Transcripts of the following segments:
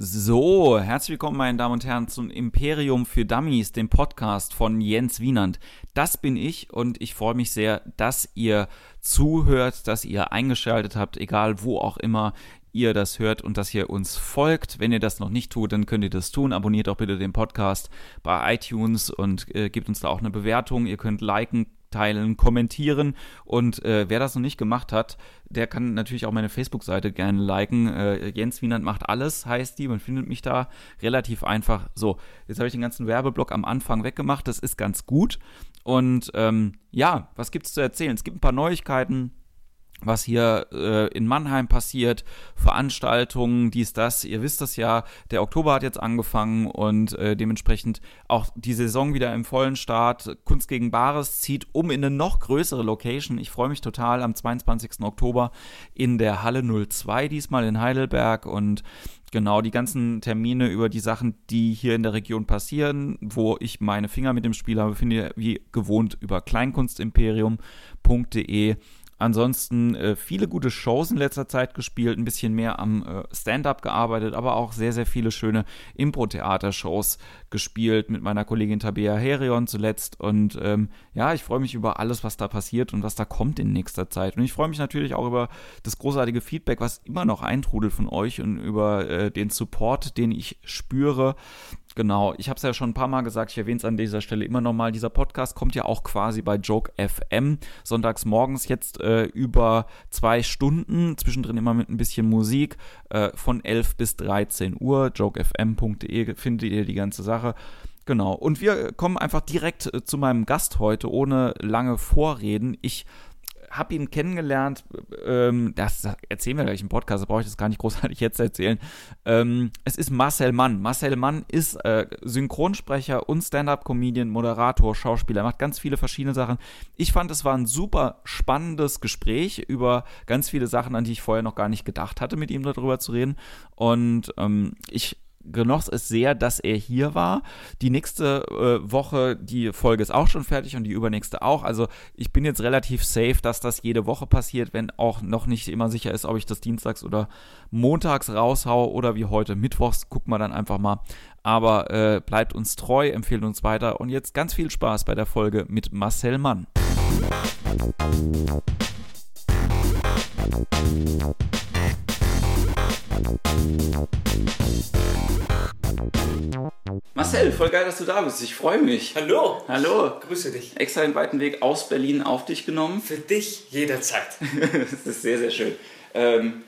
So, herzlich willkommen, meine Damen und Herren, zum Imperium für Dummies, dem Podcast von Jens Wienand. Das bin ich und ich freue mich sehr, dass ihr zuhört, dass ihr eingeschaltet habt, egal wo auch immer ihr das hört und dass ihr uns folgt. Wenn ihr das noch nicht tut, dann könnt ihr das tun. Abonniert auch bitte den Podcast bei iTunes und äh, gebt uns da auch eine Bewertung. Ihr könnt liken, teilen, kommentieren. Und äh, wer das noch nicht gemacht hat, der kann natürlich auch meine Facebook-Seite gerne liken. Äh, Jens Wienand macht alles, heißt die. Man findet mich da relativ einfach. So, jetzt habe ich den ganzen Werbeblock am Anfang weggemacht. Das ist ganz gut. Und ähm, ja, was gibt es zu erzählen? Es gibt ein paar Neuigkeiten was hier äh, in Mannheim passiert, Veranstaltungen, dies, das. Ihr wisst das ja, der Oktober hat jetzt angefangen und äh, dementsprechend auch die Saison wieder im vollen Start. Kunst gegen Bares zieht um in eine noch größere Location. Ich freue mich total am 22. Oktober in der Halle 02, diesmal in Heidelberg und Genau, die ganzen Termine über die Sachen, die hier in der Region passieren, wo ich meine Finger mit dem Spiel habe, findet ihr wie gewohnt über kleinkunstimperium.de Ansonsten äh, viele gute Shows in letzter Zeit gespielt, ein bisschen mehr am äh, Stand-up gearbeitet, aber auch sehr, sehr viele schöne Impro-Theater-Shows gespielt mit meiner Kollegin Tabea Herion zuletzt. Und ähm, ja, ich freue mich über alles, was da passiert und was da kommt in nächster Zeit. Und ich freue mich natürlich auch über das großartige Feedback, was immer noch eintrudelt von euch und über äh, den Support, den ich spüre. Genau, ich habe es ja schon ein paar Mal gesagt, ich erwähne es an dieser Stelle immer nochmal. Dieser Podcast kommt ja auch quasi bei Joke FM sonntags morgens jetzt äh, über zwei Stunden, zwischendrin immer mit ein bisschen Musik, äh, von 11 bis 13 Uhr. jokefm.de findet ihr die ganze Sache. Genau, und wir kommen einfach direkt äh, zu meinem Gast heute, ohne lange Vorreden. Ich habe ihn kennengelernt, ähm, das erzählen wir gleich im Podcast, da brauche ich das gar nicht großartig jetzt erzählen. Ähm, es ist Marcel Mann. Marcel Mann ist äh, Synchronsprecher und Stand-up-Comedian, Moderator, Schauspieler, macht ganz viele verschiedene Sachen. Ich fand, es war ein super spannendes Gespräch über ganz viele Sachen, an die ich vorher noch gar nicht gedacht hatte, mit ihm darüber zu reden. Und ähm, ich genoss es sehr, dass er hier war. Die nächste äh, Woche, die Folge ist auch schon fertig und die übernächste auch. Also ich bin jetzt relativ safe, dass das jede Woche passiert, wenn auch noch nicht immer sicher ist, ob ich das dienstags oder montags raushaue oder wie heute mittwochs. Gucken wir dann einfach mal. Aber äh, bleibt uns treu, empfehlt uns weiter und jetzt ganz viel Spaß bei der Folge mit Marcel Mann. Marcel, voll geil, dass du da bist. Ich freue mich. Hallo. Hallo. Grüße dich. Extra den weiten Weg aus Berlin auf dich genommen. Für dich jederzeit. das ist sehr, sehr schön. Ähm,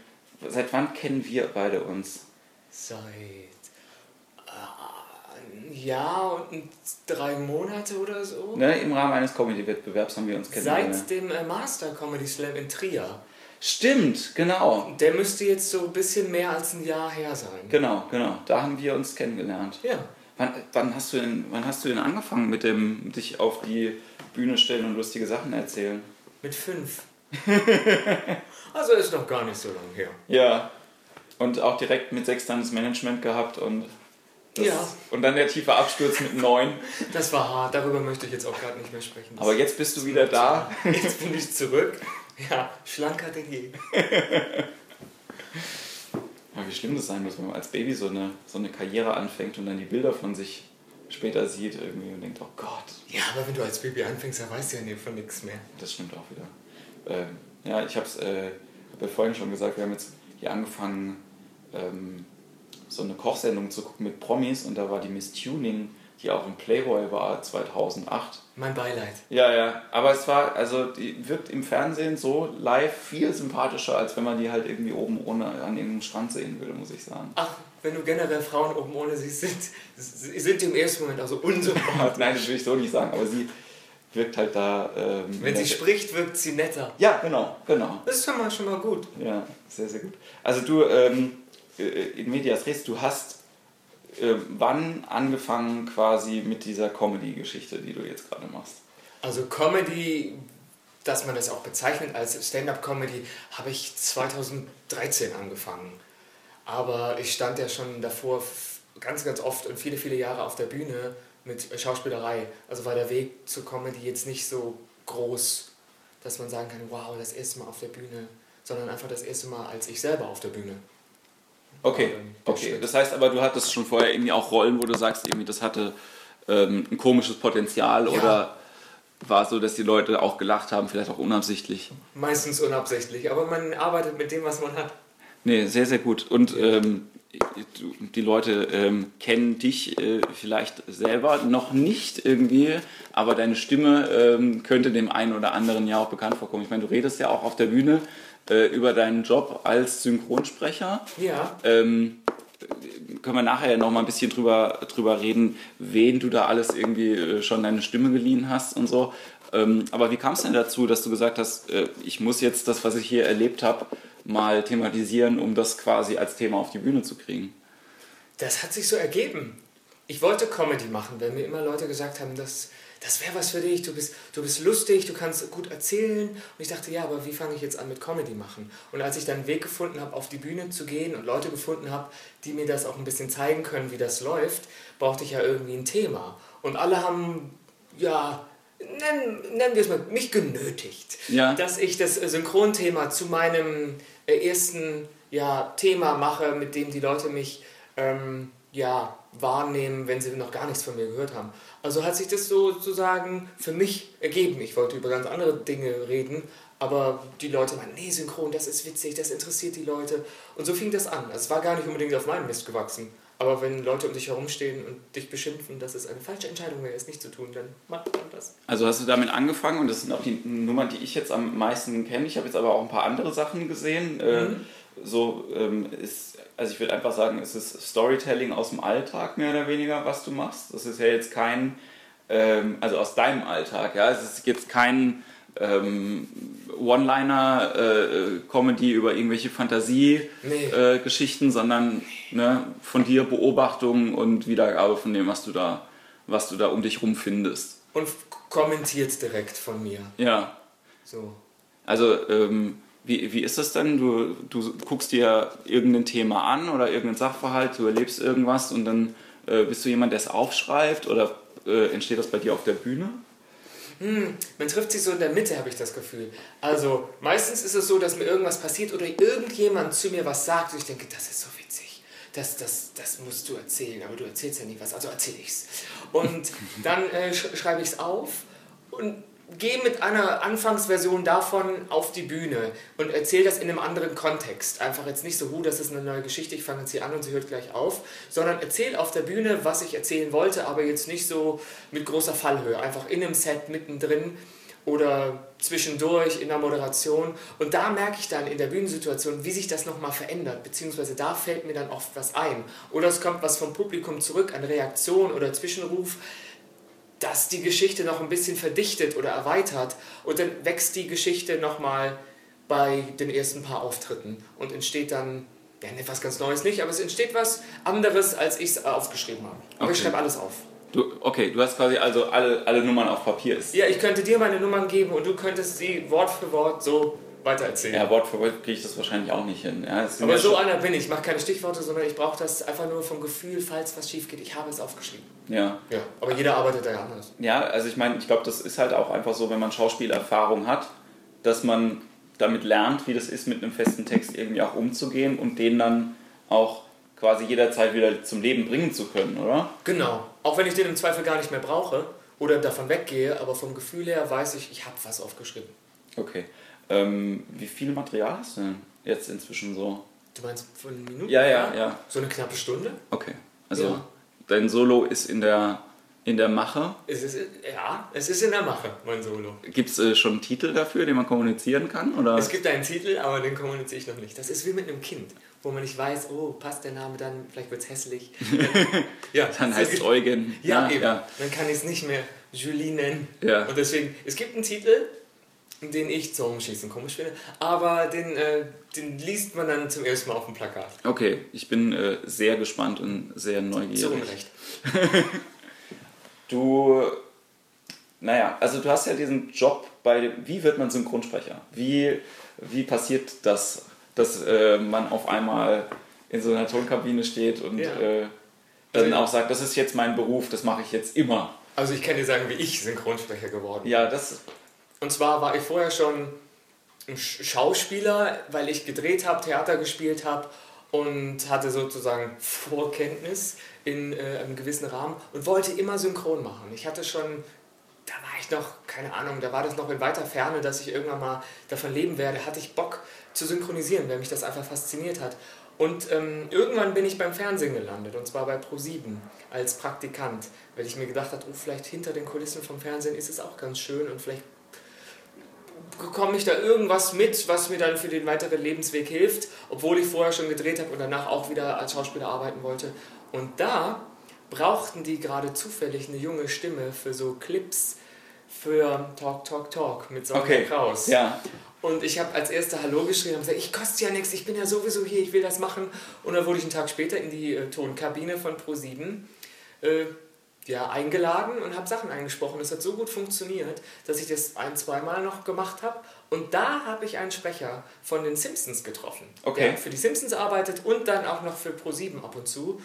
seit wann kennen wir beide uns? Seit äh, ein Jahr und drei Monate oder so. Ne, Im Rahmen eines Comedy-Wettbewerbs haben wir uns kennengelernt. Seit dem äh, Master Comedy Slam in Trier. Stimmt, genau. Der müsste jetzt so ein bisschen mehr als ein Jahr her sein. Genau, genau. Da haben wir uns kennengelernt. Ja. Wann, wann, hast, du denn, wann hast du denn angefangen mit dem dich auf die Bühne stellen und lustige Sachen erzählen? Mit fünf. also ist noch gar nicht so lange her. Ja. Und auch direkt mit sechs dann das Management gehabt und das, ja. Und dann der tiefe Absturz mit neun. Das war hart, darüber möchte ich jetzt auch gerade nicht mehr sprechen. Das Aber jetzt bist du wieder da. Jetzt bin ich zurück. Ja, schlanker denn je. Ja, wie schlimm das sein muss, wenn man als Baby so eine, so eine Karriere anfängt und dann die Bilder von sich später sieht irgendwie und denkt, oh Gott. Ja, aber wenn du als Baby anfängst, dann weißt du ja von nichts mehr. Das stimmt auch wieder. Ähm, ja, ich habe es äh, hab ja vorhin schon gesagt, wir haben jetzt hier angefangen, ähm, so eine Kochsendung zu gucken mit Promis und da war die Miss Tuning die auch im Playboy war 2008. Mein Beileid. Ja, ja. Aber es war, also die wirkt im Fernsehen so live viel sympathischer, als wenn man die halt irgendwie oben ohne an irgendeinem Strand sehen würde, muss ich sagen. Ach, wenn du generell Frauen oben ohne siehst, sind, sind die im ersten Moment also unsympathisch. Nein, das will ich so nicht sagen, aber sie wirkt halt da. Ähm, wenn sie spricht, wirkt sie netter. Ja, genau, genau. Das ist schon mal, schon mal gut. Ja, sehr, sehr gut. Also du, ähm, äh, in Medias Res, du hast äh, wann angefangen quasi mit dieser Comedy-Geschichte, die du jetzt gerade machst? Also Comedy, dass man das auch bezeichnet als Stand-up-Comedy, habe ich 2013 angefangen. Aber ich stand ja schon davor ganz, ganz oft und viele, viele Jahre auf der Bühne mit Schauspielerei. Also war der Weg zur Comedy jetzt nicht so groß, dass man sagen kann, wow, das erste Mal auf der Bühne, sondern einfach das erste Mal als ich selber auf der Bühne. Okay, okay. Das heißt aber, du hattest schon vorher irgendwie auch Rollen, wo du sagst, irgendwie das hatte ähm, ein komisches Potenzial ja. oder war so, dass die Leute auch gelacht haben, vielleicht auch unabsichtlich? Meistens unabsichtlich, aber man arbeitet mit dem, was man hat. Nee, sehr, sehr gut. Und ähm, die Leute ähm, kennen dich äh, vielleicht selber noch nicht irgendwie, aber deine Stimme ähm, könnte dem einen oder anderen ja auch bekannt vorkommen. Ich meine, du redest ja auch auf der Bühne äh, über deinen Job als Synchronsprecher. Ja. Ähm, können wir nachher noch mal ein bisschen drüber, drüber reden, wen du da alles irgendwie äh, schon deine Stimme geliehen hast und so. Ähm, aber wie kam es denn dazu, dass du gesagt hast, äh, ich muss jetzt das, was ich hier erlebt habe, mal thematisieren, um das quasi als Thema auf die Bühne zu kriegen? Das hat sich so ergeben. Ich wollte Comedy machen, weil mir immer Leute gesagt haben, dass das wäre was für dich, du bist, du bist lustig, du kannst gut erzählen. Und ich dachte, ja, aber wie fange ich jetzt an mit Comedy machen? Und als ich dann einen Weg gefunden habe, auf die Bühne zu gehen und Leute gefunden habe, die mir das auch ein bisschen zeigen können, wie das läuft, brauchte ich ja irgendwie ein Thema. Und alle haben, ja, nennen, nennen wir es mal, mich genötigt, ja. dass ich das Synchronthema zu meinem äh, ersten ja, Thema mache, mit dem die Leute mich ähm, ja, wahrnehmen, wenn sie noch gar nichts von mir gehört haben. Also hat sich das sozusagen für mich ergeben. Ich wollte über ganz andere Dinge reden, aber die Leute meinen, nee, synchron, das ist witzig, das interessiert die Leute. Und so fing das an. Also es war gar nicht unbedingt auf meinem Mist gewachsen. Aber wenn Leute um dich herumstehen und dich beschimpfen, dass es eine falsche Entscheidung wäre, es nicht zu tun, dann macht man das. Also hast du damit angefangen und das sind auch die Nummern, die ich jetzt am meisten kenne. Ich habe jetzt aber auch ein paar andere Sachen gesehen. Äh, mhm. so ähm, ist, also ich würde einfach sagen, es ist Storytelling aus dem Alltag mehr oder weniger, was du machst. Das ist ja jetzt kein, ähm, also aus deinem Alltag, ja. Es ist jetzt kein ähm, One-Liner-Comedy äh, über irgendwelche Fantasie-Geschichten, nee. äh, sondern ne, von dir Beobachtungen und Wiedergabe von dem, was du da, was du da um dich rum findest. Und kommentiert direkt von mir. Ja. So. Also, ähm, wie, wie ist das denn? Du, du guckst dir irgendein Thema an oder irgendeinen Sachverhalt, du erlebst irgendwas und dann äh, bist du jemand, der es aufschreibt oder äh, entsteht das bei dir auf der Bühne? hm, man trifft sich so in der Mitte, habe ich das Gefühl. Also meistens ist es so, dass mir irgendwas passiert oder irgendjemand zu mir was sagt und ich denke, das ist so witzig. Das, das, das musst du erzählen, aber du erzählst ja nie was, also erzähle ich's. Und dann äh, schreibe ich es auf und gehe mit einer Anfangsversion davon auf die Bühne und erzähle das in einem anderen Kontext. Einfach jetzt nicht so, hu, das ist eine neue Geschichte, ich fange jetzt hier an und sie hört gleich auf, sondern erzähle auf der Bühne, was ich erzählen wollte, aber jetzt nicht so mit großer Fallhöhe. Einfach in einem Set mittendrin oder zwischendurch in der Moderation. Und da merke ich dann in der Bühnensituation, wie sich das nochmal verändert, beziehungsweise da fällt mir dann oft was ein. Oder es kommt was vom Publikum zurück, eine Reaktion oder Zwischenruf das die Geschichte noch ein bisschen verdichtet oder erweitert und dann wächst die Geschichte nochmal bei den ersten paar Auftritten und entsteht dann ja, etwas ganz Neues nicht, aber es entsteht was anderes, als ich es aufgeschrieben habe. Aber okay. ich schreibe alles auf. Du, okay, du hast quasi also alle, alle Nummern auf Papier. Ja, ich könnte dir meine Nummern geben und du könntest sie Wort für Wort so weitererzählen. Ja, Wort für Wort kriege ich das wahrscheinlich auch nicht hin. Ja, aber so einer bin ich. Ich mache keine Stichworte, sondern ich brauche das einfach nur vom Gefühl, falls was schief geht. Ich habe es aufgeschrieben. Ja. ja. Aber jeder arbeitet da ja anders. Ja, also ich meine, ich glaube, das ist halt auch einfach so, wenn man Schauspielerfahrung hat, dass man damit lernt, wie das ist, mit einem festen Text irgendwie auch umzugehen und den dann auch quasi jederzeit wieder zum Leben bringen zu können, oder? Genau. Auch wenn ich den im Zweifel gar nicht mehr brauche oder davon weggehe, aber vom Gefühl her weiß ich, ich habe was aufgeschrieben. Okay. Ähm, wie viel Material hast du denn jetzt inzwischen so? Du meinst von Minuten? Ja, ja, ja. So eine knappe Stunde? Okay. Also ja. dein Solo ist in der, in der Mache? Es ist, ja, es ist in der Mache, mein Solo. Gibt es äh, schon einen Titel dafür, den man kommunizieren kann? Oder? Es gibt einen Titel, aber den kommuniziere ich noch nicht. Das ist wie mit einem Kind, wo man nicht weiß, oh, passt der Name dann, vielleicht wird es hässlich. ja, dann heißt es Eugen. Ja, ja, eben. Ja. Dann kann ich es nicht mehr Julie nennen. Ja. Und deswegen, es gibt einen Titel, den ich zum Schießen komisch finde, aber den, äh, den liest man dann zum ersten Mal auf dem Plakat. Okay, ich bin äh, sehr gespannt und sehr neugierig. Zu Unrecht. du, naja, also du hast ja diesen Job bei, wie wird man Synchronsprecher? Wie, wie passiert das, dass äh, man auf einmal in so einer Tonkabine steht und ja. Äh, dann also auch sagt, das ist jetzt mein Beruf, das mache ich jetzt immer. Also ich kann dir sagen, wie ich Synchronsprecher geworden bin. Ja, das und zwar war ich vorher schon ein Schauspieler, weil ich gedreht habe, Theater gespielt habe und hatte sozusagen Vorkenntnis in äh, einem gewissen Rahmen und wollte immer synchron machen. Ich hatte schon, da war ich noch, keine Ahnung, da war das noch in weiter Ferne, dass ich irgendwann mal davon leben werde, hatte ich Bock zu synchronisieren, weil mich das einfach fasziniert hat. Und ähm, irgendwann bin ich beim Fernsehen gelandet, und zwar bei Pro7 als Praktikant, weil ich mir gedacht habe, oh, vielleicht hinter den Kulissen vom Fernsehen ist es auch ganz schön und vielleicht bekomme ich da irgendwas mit, was mir dann für den weiteren Lebensweg hilft, obwohl ich vorher schon gedreht habe und danach auch wieder als Schauspieler arbeiten wollte. Und da brauchten die gerade zufällig eine junge Stimme für so Clips für Talk, Talk, Talk mit Sonja okay. Kraus. Ja. Und ich habe als erster Hallo geschrien und gesagt, ich koste ja nichts, ich bin ja sowieso hier, ich will das machen. Und dann wurde ich einen Tag später in die äh, Tonkabine von Pro7 äh, ja, eingeladen und habe Sachen eingesprochen. Das hat so gut funktioniert, dass ich das ein, zweimal noch gemacht habe. Und da habe ich einen Sprecher von den Simpsons getroffen. Okay. Der für die Simpsons arbeitet und dann auch noch für Pro7 ab und zu.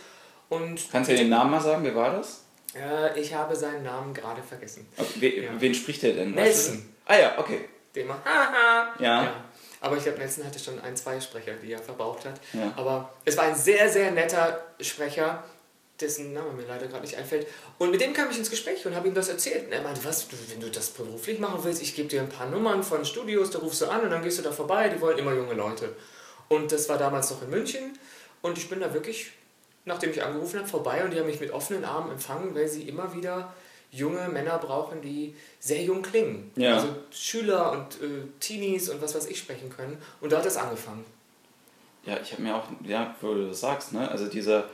Und Kannst du den Namen mal sagen? Wer war das? äh, ich habe seinen Namen gerade vergessen. Okay, Ja. Wen spricht der denn? Nelson. Ah ja, okay. Macht haha. Ja. Aber ich glaube, Nelson hatte schon ein, zwei Sprecher, die er verbraucht hat. Ja. Aber es war ein sehr, sehr netter Sprecher, dessen Name mir leider gerade nicht einfällt. Und mit dem kam ich ins Gespräch und habe ihm das erzählt. Und er meinte, was, wenn du das beruflich machen willst, ich gebe dir ein paar Nummern von Studios, da rufst du an und dann gehst du da vorbei, die wollen immer junge Leute. Und das war damals noch in München und ich bin da wirklich, nachdem ich angerufen habe, vorbei und die haben mich mit offenen Armen empfangen, weil sie immer wieder junge Männer brauchen, die sehr jung klingen. Ja. Also Schüler und äh, Teenies und was weiß ich sprechen können. Und da hat es angefangen. Ja, ich habe mir auch, ja, wo du das sagst, ne? Also dieser,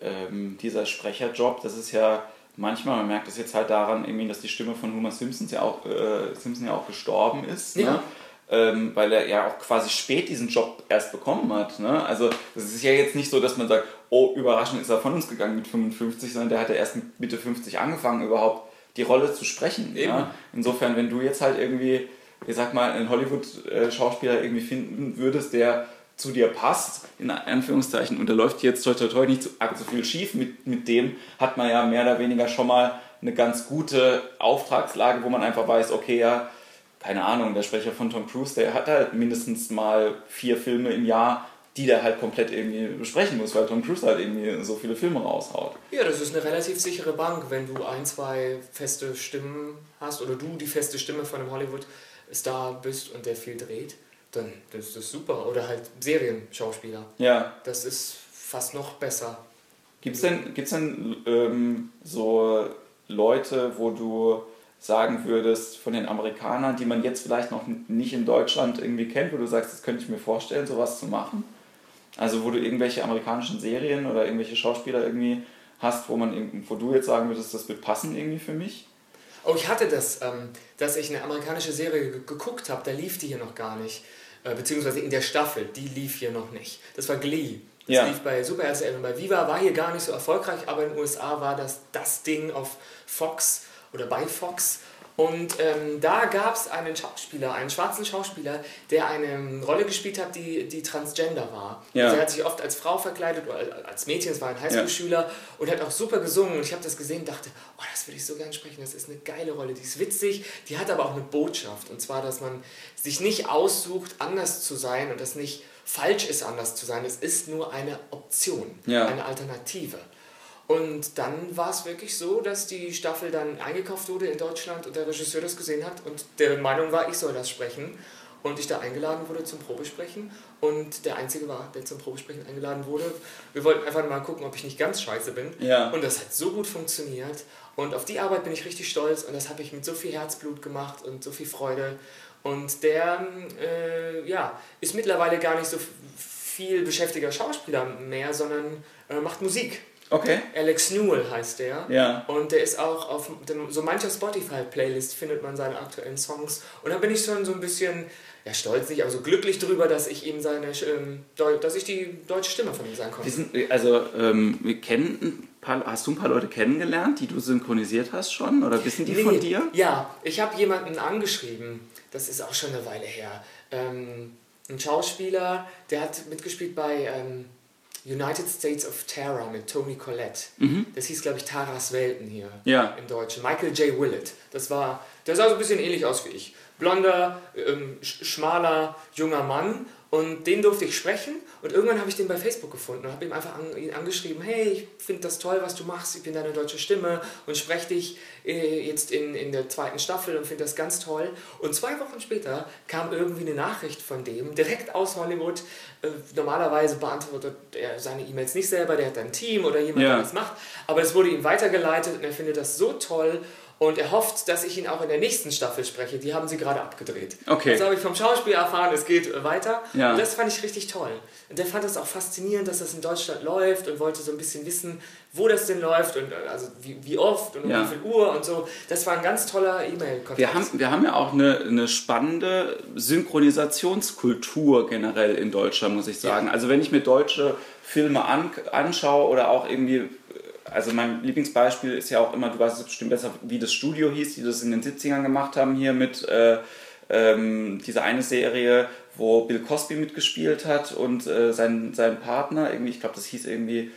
ähm, dieser Sprecherjob, das ist ja manchmal, man merkt das jetzt halt daran, irgendwie, dass die Stimme von Homer Simpsons ja auch, äh, Simpson ja auch gestorben ist. Ne? Ja. Ähm, weil er ja auch quasi spät diesen Job erst bekommen hat. Ne? Also es ist ja jetzt nicht so, dass man sagt, oh, überraschend ist er von uns gegangen mit 55, sondern der hat ja erst mit Mitte 50 angefangen, überhaupt die Rolle zu sprechen. Ja? Insofern, wenn du jetzt halt irgendwie, ich sag mal, einen Hollywood-Schauspieler irgendwie finden würdest, der zu dir passt, in Anführungszeichen, und da läuft jetzt toi toi toi nicht so, so viel schief mit, mit dem, hat man ja mehr oder weniger schon mal eine ganz gute Auftragslage, wo man einfach weiß, okay, ja, keine Ahnung, der Sprecher von Tom Cruise, der hat halt mindestens mal vier Filme im Jahr, die der halt komplett irgendwie besprechen muss, weil Tom Cruise halt irgendwie so viele Filme raushaut. Ja, das ist eine relativ sichere Bank, wenn du ein, zwei feste Stimmen hast oder du die feste Stimme von einem Hollywood-Star bist und der viel dreht, dann das ist das super. Oder halt Serienschauspieler. Ja, Das ist fast noch besser. Gibt's denn, gibt's denn ähm, so Leute, wo du sagen würdest, von den Amerikanern, die man jetzt vielleicht noch nicht in Deutschland irgendwie kennt, wo du sagst, das könnte ich mir vorstellen, sowas zu machen? Also wo du irgendwelche amerikanischen Serien oder irgendwelche Schauspieler irgendwie hast, wo man wo du jetzt sagen würdest, das wird passen irgendwie für mich? Oh, ich hatte das, ähm, dass ich eine amerikanische Serie ge- geguckt habe, da lief die hier noch gar nicht. Äh, beziehungsweise in der Staffel, die lief hier noch nicht. Das war Glee. Das Ja. lief bei Super RTL und bei Viva, war hier gar nicht so erfolgreich, aber in den USA war das das Ding auf Fox oder bei Fox. Und ähm, da gab es einen Schauspieler, einen schwarzen Schauspieler, der eine Rolle gespielt hat, die, die transgender war. Ja. Also er hat sich oft als Frau verkleidet oder als Mädchen, es war ein Highschool-Schüler und hat auch super gesungen. Und ich habe das gesehen und dachte, oh, das würde ich so gern sprechen, das ist eine geile Rolle, die ist witzig, die hat aber auch eine Botschaft. Und zwar, dass man sich nicht aussucht, anders zu sein und das nicht falsch ist, anders zu sein. Es ist nur eine Option, Ja. eine Alternative. Und dann war es wirklich so, dass die Staffel dann eingekauft wurde in Deutschland und der Regisseur das gesehen hat und der Meinung war, ich soll das sprechen. Und ich da eingeladen wurde zum Probesprechen und der Einzige war, der zum Probesprechen eingeladen wurde. Wir wollten einfach mal gucken, ob ich nicht ganz scheiße bin. Ja. Und das hat so gut funktioniert. Und auf die Arbeit bin ich richtig stolz und das habe ich mit so viel Herzblut gemacht und so viel Freude. Und der äh, ja, ist mittlerweile gar nicht so viel beschäftigter Schauspieler mehr, sondern äh, macht Musik. Okay. Alex Newell heißt der. Ja. Und der ist auch auf dem, so mancher Spotify-Playlist findet man seine aktuellen Songs. Und da bin ich schon so ein bisschen, ja stolz nicht, aber so glücklich drüber, dass ich ihm seine, ähm, dass ich die deutsche Stimme von ihm sein konnte. Sind, also, ähm, wir kennen ein paar, hast du ein paar Leute kennengelernt, die du synchronisiert hast schon? Oder wissen die Nee, von dir? Ja, ich habe jemanden angeschrieben, das ist auch schon eine Weile her. Ähm, ein Schauspieler, der hat mitgespielt bei ähm, United States of Terror mit Tony Collette. Das hieß, glaube ich, Taras Welten hier Mhm. Ja. im Deutschen. Michael J. Willett. Das war, der sah so ein bisschen ähnlich aus wie ich. Blonder, ähm, sch schmaler, junger Mann. Und den durfte ich sprechen und irgendwann habe ich den bei Facebook gefunden und habe ihm einfach an, ihn angeschrieben, hey, ich finde das toll, was du machst, ich bin deine deutsche Stimme und spreche dich äh, jetzt in, in der zweiten Staffel und finde das ganz toll. Und zwei Wochen später kam irgendwie eine Nachricht von dem, direkt aus Hollywood. Äh, normalerweise beantwortet er seine E-Mails nicht selber, der hat ein Team oder jemand, ja. der das macht. Aber es wurde ihm weitergeleitet und er findet das so toll und er hofft, dass ich ihn auch in der nächsten Staffel spreche. Die haben sie gerade abgedreht. Okay. Also habe ich vom Schauspiel erfahren, es geht weiter. Ja. Und das fand ich richtig toll. Und der fand es auch faszinierend, dass das in Deutschland läuft und wollte so ein bisschen wissen, wo das denn läuft und äh, also wie, wie oft und um ja. wie viel Uhr und so. Das war ein ganz toller E-Mail-Kontakt. Wir haben, wir haben ja auch eine, eine spannende Synchronisationskultur generell in Deutschland, muss ich sagen. Ja. Also wenn ich mir deutsche Filme an, anschaue oder auch irgendwie also mein Lieblingsbeispiel ist ja auch immer, du weißt es bestimmt besser, wie das Studio hieß, die das in den 70ern gemacht haben, hier mit äh, ähm, dieser eine Serie, wo Bill Cosby mitgespielt hat und äh, sein, sein Partner, irgendwie, ich glaube, das hieß irgendwie,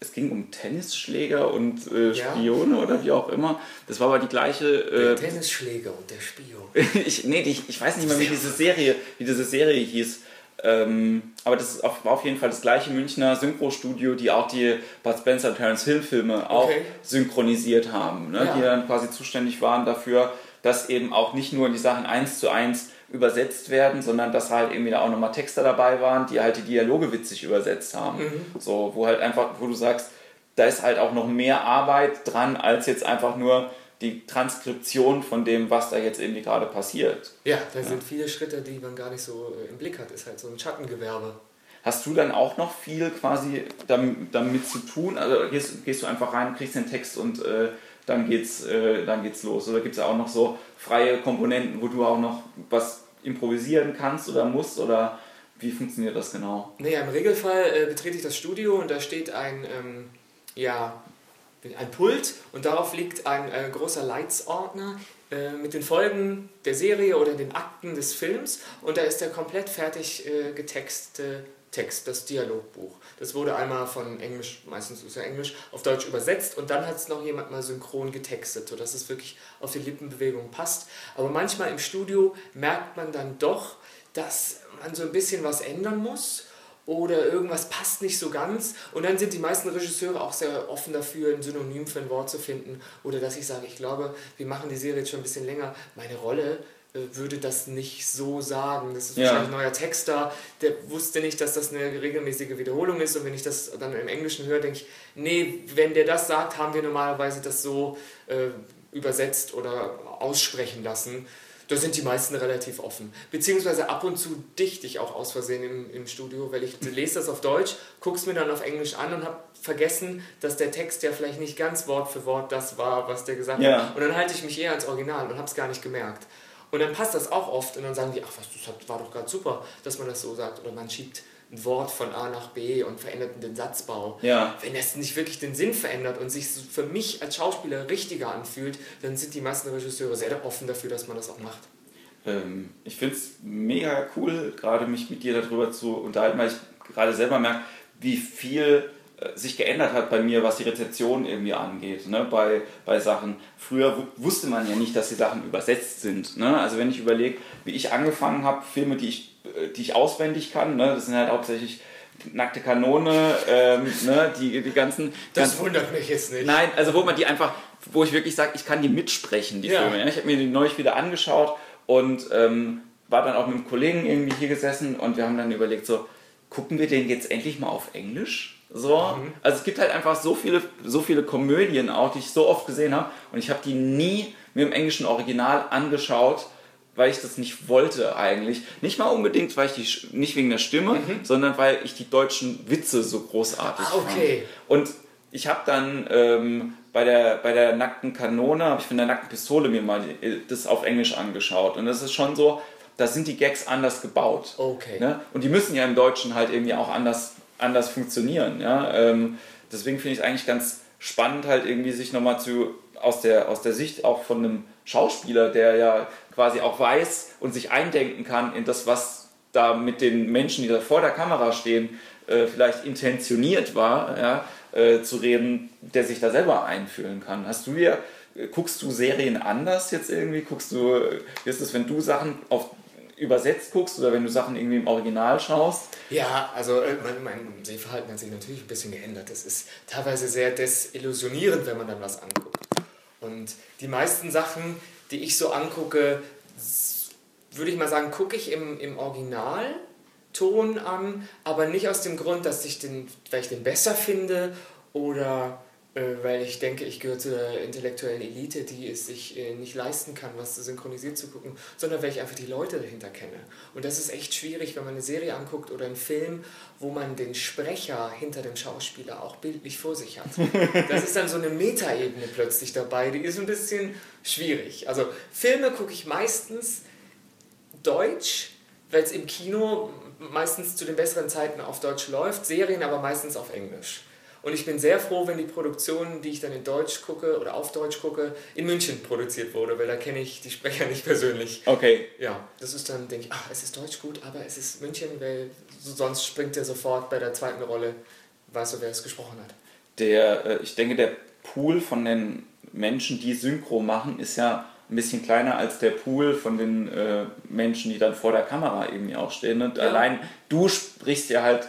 es ging um Tennisschläger und äh, Spione ja. oder wie auch immer. Das war aber die gleiche. Äh, der Tennisschläger und der Spion. ich, nee, ich, ich weiß nicht mehr, wie diese Serie, wie diese Serie hieß. Ähm, aber das war auf jeden Fall das gleiche Münchner Synchrostudio, die auch die Bud Spencer und Terence Hill Filme auch okay. synchronisiert haben, ne? ja. die dann quasi zuständig waren dafür, dass eben auch nicht nur die Sachen eins zu eins übersetzt werden, sondern dass halt irgendwie da auch nochmal Texter dabei waren, die halt die Dialoge witzig übersetzt haben. Mhm. So, wo halt einfach, wo du sagst, da ist halt auch noch mehr Arbeit dran, als jetzt einfach nur die Transkription von dem, was da jetzt irgendwie gerade passiert. Ja, da ja. sind viele Schritte, die man gar nicht so äh, im Blick hat. Ist halt so ein Schattengewerbe. Hast du dann auch noch viel quasi damit, damit zu tun? Also gehst, gehst, du einfach rein, kriegst den Text und äh, dann, geht's, äh, dann geht's los? Oder gibt es auch noch so freie Komponenten, wo du auch noch was improvisieren kannst oder musst? Oder wie funktioniert das genau? Naja, im Regelfall äh, betrete ich das Studio und da steht ein, ähm, ja, ein Pult und darauf liegt ein äh, großer Leitsordner äh, mit den Folgen der Serie oder den Akten des Films und da ist der komplett fertig äh, getextete Text, das Dialogbuch. Das wurde einmal von Englisch, meistens ist ja Englisch, auf Deutsch übersetzt und dann hat es noch jemand mal synchron getextet, sodass es wirklich auf die Lippenbewegung passt. Aber manchmal im Studio merkt man dann doch, dass man so ein bisschen was ändern muss oder irgendwas passt nicht so ganz. Und dann sind die meisten Regisseure auch sehr offen dafür, ein Synonym für ein Wort zu finden. Oder dass ich sage, ich glaube, wir machen die Serie jetzt schon ein bisschen länger. Meine Rolle äh, würde das nicht so sagen. Das ist ja. wahrscheinlich ein neuer Texter, der wusste nicht, dass das eine regelmäßige Wiederholung ist. Und wenn ich das dann im Englischen höre, denke ich, nee, wenn der das sagt, haben wir normalerweise das so äh, übersetzt oder aussprechen lassen da sind die meisten relativ offen. Beziehungsweise ab und zu dichte ich auch aus Versehen im, im Studio, weil ich lese das auf Deutsch, gucke es mir dann auf Englisch an und habe vergessen, dass der Text ja vielleicht nicht ganz Wort für Wort das war, was der gesagt ja. hat. Und dann halte ich mich eher ans Original und habe es gar nicht gemerkt. Und dann passt das auch oft und dann sagen die, ach was, das war doch gerade super, dass man das so sagt. Oder man schiebt ein Wort von A nach B und verändert den Satzbau. Ja. Wenn das nicht wirklich den Sinn verändert und sich für mich als Schauspieler richtiger anfühlt, dann sind die meisten Regisseure sehr offen dafür, dass man das auch macht. Ähm, ich finde es mega cool, gerade mich mit dir darüber zu unterhalten, weil ich gerade selber merke, wie viel äh, sich geändert hat bei mir, was die Rezeption irgendwie angeht, ne? bei, bei Sachen. Früher wusste man ja nicht, dass die Sachen übersetzt sind. Ne? Also wenn ich überlege, wie ich angefangen habe, Filme, die ich die ich auswendig kann. Ne? Das sind halt hauptsächlich nackte Kanone, ähm, ne? die, die ganzen. Das ganzen, wundert mich jetzt nicht. Nein, also wo man die einfach, wo ich wirklich sage, ich kann die mitsprechen, die ja. Filme. Ja? Ich habe mir die neulich wieder angeschaut und ähm, war dann auch mit einem Kollegen irgendwie hier gesessen und wir haben dann überlegt, so, gucken wir den jetzt endlich mal auf Englisch? So. Mhm. Also es gibt halt einfach so viele, so viele Komödien auch, die ich so oft gesehen habe und ich habe die nie mir im englischen Original angeschaut weil ich das nicht wollte eigentlich. Nicht mal unbedingt, weil ich die, nicht wegen der Stimme, mhm. sondern weil ich die deutschen Witze so großartig ah, okay. fand. Und ich habe dann ähm, bei, der, bei der nackten Kanone, habe ich von der nackten Pistole mir mal das auf Englisch angeschaut. Und das ist schon so, da sind die Gags anders gebaut. Okay. Ne? Und die müssen ja im Deutschen halt irgendwie auch anders, anders funktionieren. Ja? Ähm, deswegen finde ich es eigentlich ganz spannend, halt irgendwie sich nochmal zu, aus der, aus der Sicht auch von einem Schauspieler, der ja quasi auch weiß und sich eindenken kann in das, was da mit den Menschen, die da vor der Kamera stehen, äh, vielleicht intentioniert war, ja, äh, zu reden, der sich da selber einfühlen kann. Hast du dir, guckst du Serien anders jetzt irgendwie? Guckst du, ist es, wenn du Sachen auf übersetzt guckst oder wenn du Sachen irgendwie im Original schaust? Ja, also äh, mein, mein Sehverhalten hat sich natürlich ein bisschen geändert. Es ist teilweise sehr desillusionierend, wenn man dann was anguckt. Und die meisten Sachen, die ich so angucke, würde ich mal sagen, gucke ich im, im Originalton an, aber nicht aus dem Grund, dass ich den, weil ich den besser finde oder weil ich denke, ich gehöre zu der intellektuellen Elite, die es sich äh, nicht leisten kann, was synchronisiert zu gucken, sondern weil ich einfach die Leute dahinter kenne. Und das ist echt schwierig, wenn man eine Serie anguckt oder einen Film, wo man den Sprecher hinter dem Schauspieler auch bildlich vor sich hat. Das ist dann so eine Metaebene plötzlich dabei, die ist ein bisschen schwierig. Also Filme gucke ich meistens Deutsch, weil es im Kino meistens zu den besseren Zeiten auf Deutsch läuft, Serien aber meistens auf Englisch. Und ich bin sehr froh, wenn die Produktion, die ich dann in Deutsch gucke oder auf Deutsch gucke, in München produziert wurde, weil da kenne ich die Sprecher nicht persönlich. Okay. Ja, das ist dann, denke ich, ach, es ist Deutsch gut, aber es ist München, weil sonst springt er sofort bei der zweiten Rolle, weißt du, wer es gesprochen hat. Der, äh, ich denke, der Pool von den Menschen, die Synchro machen, ist ja ein bisschen kleiner als der Pool von den äh, Menschen, die dann vor der Kamera irgendwie auch stehen. Und ja. allein du sprichst ja halt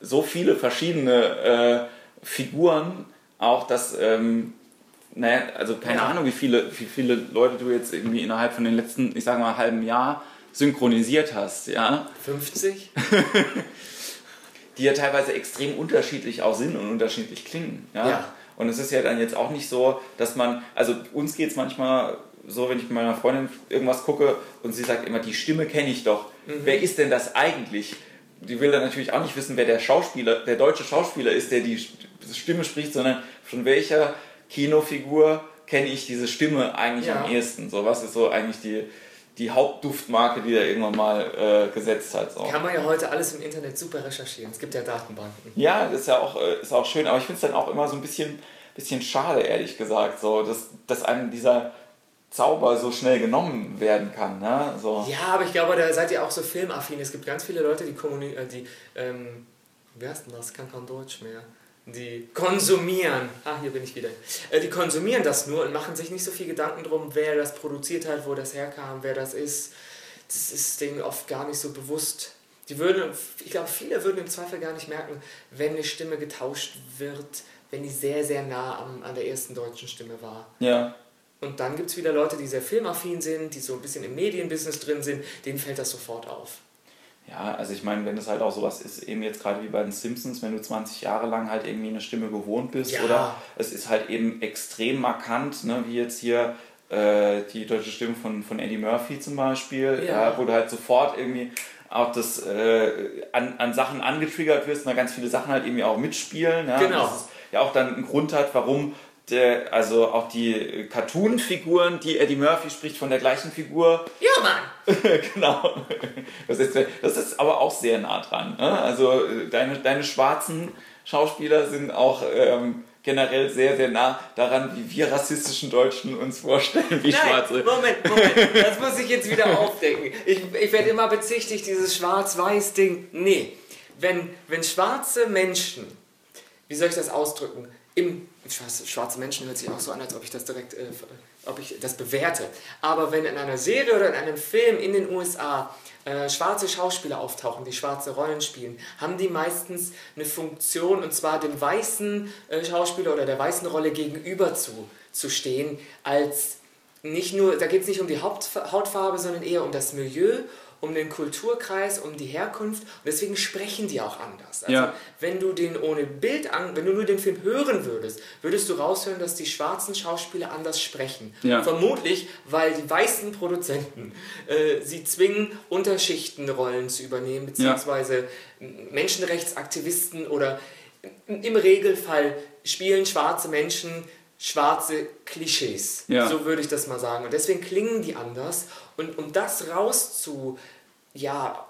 so viele verschiedene äh, Figuren auch, dass, ähm, naja, also keine ja. Ahnung, wie viele, wie viele Leute du jetzt irgendwie innerhalb von den letzten, ich sage mal, halben Jahr synchronisiert hast, ja. 50? die ja teilweise extrem unterschiedlich auch sind und unterschiedlich klingen, ja. ja. Und es ist ja dann jetzt auch nicht so, dass man, also uns geht es manchmal so, wenn ich mit meiner Freundin irgendwas gucke und sie sagt immer, die Stimme kenne ich doch. Mhm. Wer ist denn das eigentlich? Die will dann natürlich auch nicht wissen, wer der Schauspieler, der deutsche Schauspieler ist, der die Stimme spricht, sondern von welcher Kinofigur kenne ich diese Stimme eigentlich ja. am ehesten. So, was ist so eigentlich die, die Hauptduftmarke, die er irgendwann mal äh, gesetzt hat. So. Kann man ja heute alles im Internet super recherchieren. Es gibt ja Datenbanken. Ja, das ist ja auch, äh, ist auch schön, aber ich finde es dann auch immer so ein bisschen, bisschen schade, ehrlich gesagt, so, dass, dass einem dieser Zauber so schnell genommen werden kann. Ne? So. Ja, aber ich glaube, da seid ihr auch so filmaffin. Es gibt ganz viele Leute, die, kommuni äh, die ähm, wie heißt denn das? Kann kein Deutsch mehr die konsumieren, ah, hier bin ich wieder, äh, die konsumieren das nur und machen sich nicht so viel Gedanken drum, wer das produziert hat, wo das herkam, wer das ist. Das ist denen oft gar nicht so bewusst. Die würden, ich glaube, viele würden im Zweifel gar nicht merken, wenn eine Stimme getauscht wird, wenn die sehr, sehr nah am, an der ersten deutschen Stimme war. Ja. Und dann gibt es wieder Leute, die sehr filmaffin sind, die so ein bisschen im Medienbusiness drin sind, denen fällt das sofort auf. Ja, also ich meine, wenn das halt auch sowas ist, eben jetzt gerade wie bei den Simpsons, wenn du 20 Jahre lang halt irgendwie eine Stimme gewohnt bist ja. oder es ist halt eben extrem markant, ne, wie jetzt hier äh, die deutsche Stimme von, von Eddie Murphy zum Beispiel, ja. Ja, wo du halt sofort irgendwie auch das äh, an, an Sachen angetriggert wirst und da ganz viele Sachen halt irgendwie auch mitspielen. Ja, genau. Das ja auch dann einen Grund hat, warum der, also auch die Cartoon-Figuren, die Eddie Murphy spricht, von der gleichen Figur. Ja, Mann! genau. Das ist, das ist aber auch sehr nah dran. Ne? Also deine, deine schwarzen Schauspieler sind auch ähm, generell sehr, sehr nah daran, wie wir rassistischen Deutschen uns vorstellen, wie Nein, Schwarze. Moment, Moment, das muss ich jetzt wieder aufdecken. Ich, ich werde immer bezichtigt, dieses Schwarz-Weiß-Ding. Nee, wenn, wenn schwarze Menschen, wie soll ich das ausdrücken, im schwarze Menschen hört sich auch so an, als ob ich das direkt, äh, ob ich das bewerte. Aber wenn in einer Serie oder in einem Film in den USA äh, schwarze Schauspieler auftauchen, die schwarze Rollen spielen, haben die meistens eine Funktion, und zwar dem weißen äh, Schauspieler oder der weißen Rolle gegenüber zu, zu stehen, als nicht nur, da geht es nicht um die Haupt, Hautfarbe, sondern eher um das Milieu um den Kulturkreis, um die Herkunft und deswegen sprechen die auch anders. Also ja. wenn du den ohne Bild an, wenn du nur den Film hören würdest, würdest du raushören, dass die schwarzen Schauspieler anders sprechen. Ja. Vermutlich, weil die weißen Produzenten äh, sie zwingen, Unterschichtenrollen zu übernehmen, beziehungsweise ja. Menschenrechtsaktivisten oder im Regelfall spielen schwarze Menschen schwarze Klischees. Ja. So würde ich das mal sagen. Und deswegen klingen die anders. Und um das rauszu, ja,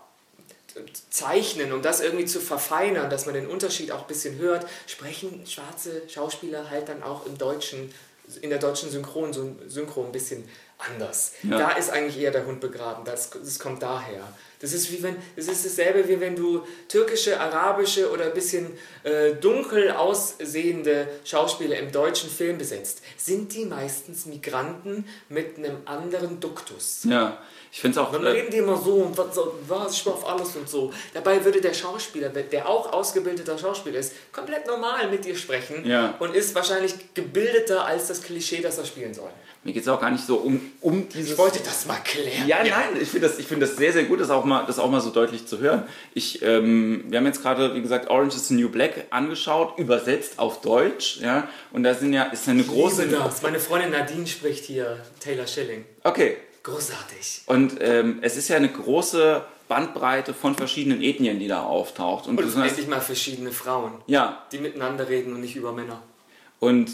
zeichnen, um das irgendwie zu verfeinern, dass man den Unterschied auch ein bisschen hört, sprechen schwarze Schauspieler halt dann auch im deutschen, in der deutschen Synchron, so Synchro ein bisschen anders. Ja. Da ist eigentlich eher der Hund begraben. Das, das kommt daher. Das ist wie wenn, das ist dasselbe wie wenn du türkische, arabische oder ein bisschen äh, dunkel aussehende Schauspieler im deutschen Film besetzt. Sind die meistens Migranten mit einem anderen Duktus? Ja. Ich finde es auch. Dann äh, reden die immer so und was, was ich auf alles und so. Dabei würde der Schauspieler, der auch ausgebildeter Schauspieler ist, komplett normal mit dir sprechen ja. und ist wahrscheinlich gebildeter als das Klischee, das er spielen soll. Mir geht es auch gar nicht so um, um dieses. Ich wollte das mal klären. Ja, nein, ich finde das, find das sehr, sehr gut, das auch mal, das auch mal so deutlich zu hören. Ich, ähm, wir haben jetzt gerade, wie gesagt, Orange is the New Black angeschaut, übersetzt auf Deutsch. Ja, und da sind ja, ist ja eine große. Ich das. Meine Freundin Nadine spricht hier Taylor Schilling. Okay. Großartig. Und ähm, es ist ja eine große Bandbreite von verschiedenen Ethnien, die da auftaucht. Und, und endlich mal verschiedene Frauen. Ja. Die miteinander reden und nicht über Männer. Und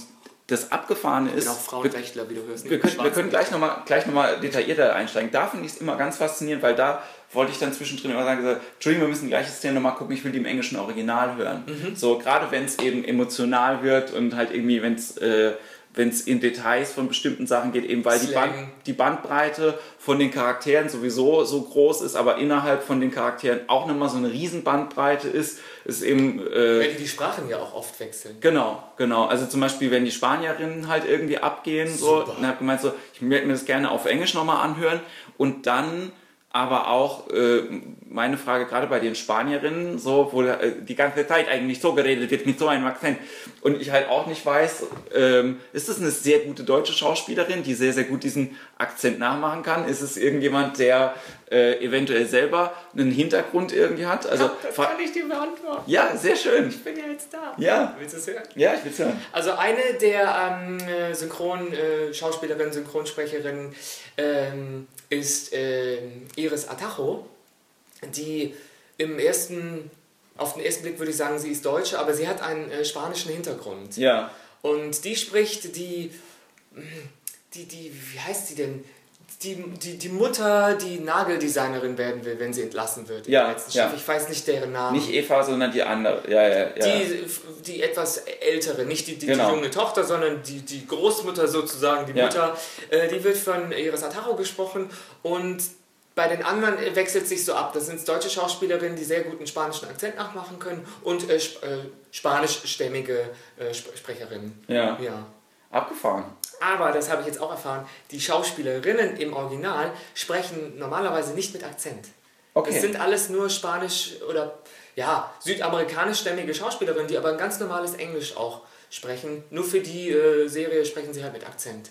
das Abgefahrene ist. Auch Frauenrechtler, wie du hörst. Wir können, wir können gleich nochmal noch detaillierter einsteigen. Da finde ich es immer ganz faszinierend, weil da wollte ich dann zwischendrin immer sagen, Entschuldigung, wir müssen gleich die Szene nochmal gucken, ich will die im englischen Original hören. Mhm. So, gerade wenn es eben emotional wird und halt irgendwie, wenn es äh, wenn es in Details von bestimmten Sachen geht, eben weil die, Band, die, Bandbreite von den Charakteren sowieso so groß ist, aber innerhalb von den Charakteren auch nochmal so eine riesen Bandbreite ist, ist eben... Äh, wenn die die Sprachen ja auch oft wechseln. Genau, genau. Also zum Beispiel, wenn die Spanierinnen halt irgendwie abgehen, Super. so, dann habe ich gemeint so, ich möchte mir das gerne auf Englisch nochmal anhören und dann aber auch äh, meine Frage gerade bei den Spanierinnen, so, wo äh, die ganze Zeit eigentlich so geredet wird mit so einem Akzent und ich halt auch nicht weiß, ähm, ist es eine sehr gute deutsche Schauspielerin, die sehr, sehr gut diesen Akzent nachmachen kann? Ist es irgendjemand, der äh, eventuell selber einen Hintergrund irgendwie hat? Also, ja, das kann ich dir beantworten. Ja, sehr schön. Ich bin ja jetzt da. Ja. Willst du es hören? Ja, ich will es hören. Also eine der ähm, Synchron-Schauspielerinnen, äh, Synchronsprecherinnen ähm, ist äh, Iris Atajo, die im ersten, auf den ersten Blick würde ich sagen, sie ist Deutsche, aber sie hat einen äh, spanischen Hintergrund. Ja. Und die spricht die, die, die, wie heißt sie denn? Die, die, die Mutter, die Nageldesignerin werden will, wenn sie entlassen wird. Ja, ja. Ich weiß nicht deren Namen. Nicht Eva, sondern die andere. Ja, ja, ja. Die, die etwas ältere, nicht die, die, genau. die junge Tochter, sondern die, die Großmutter sozusagen, die ja. Mutter. Äh, die wird von Iris Ataro gesprochen und bei den anderen wechselt sich so ab. Das sind deutsche Schauspielerinnen, die sehr guten spanischen Akzent nachmachen können und äh, sp äh, spanischstämmige äh, Sp Sprecherinnen. Ja. ja. Abgefahren. Aber, das habe ich jetzt auch erfahren, die Schauspielerinnen im Original sprechen normalerweise nicht mit Akzent. Okay. Das sind alles nur spanisch oder ja, südamerikanischstämmige Schauspielerinnen, die aber ein ganz normales Englisch auch sprechen. Nur für die äh, Serie sprechen sie halt mit Akzent.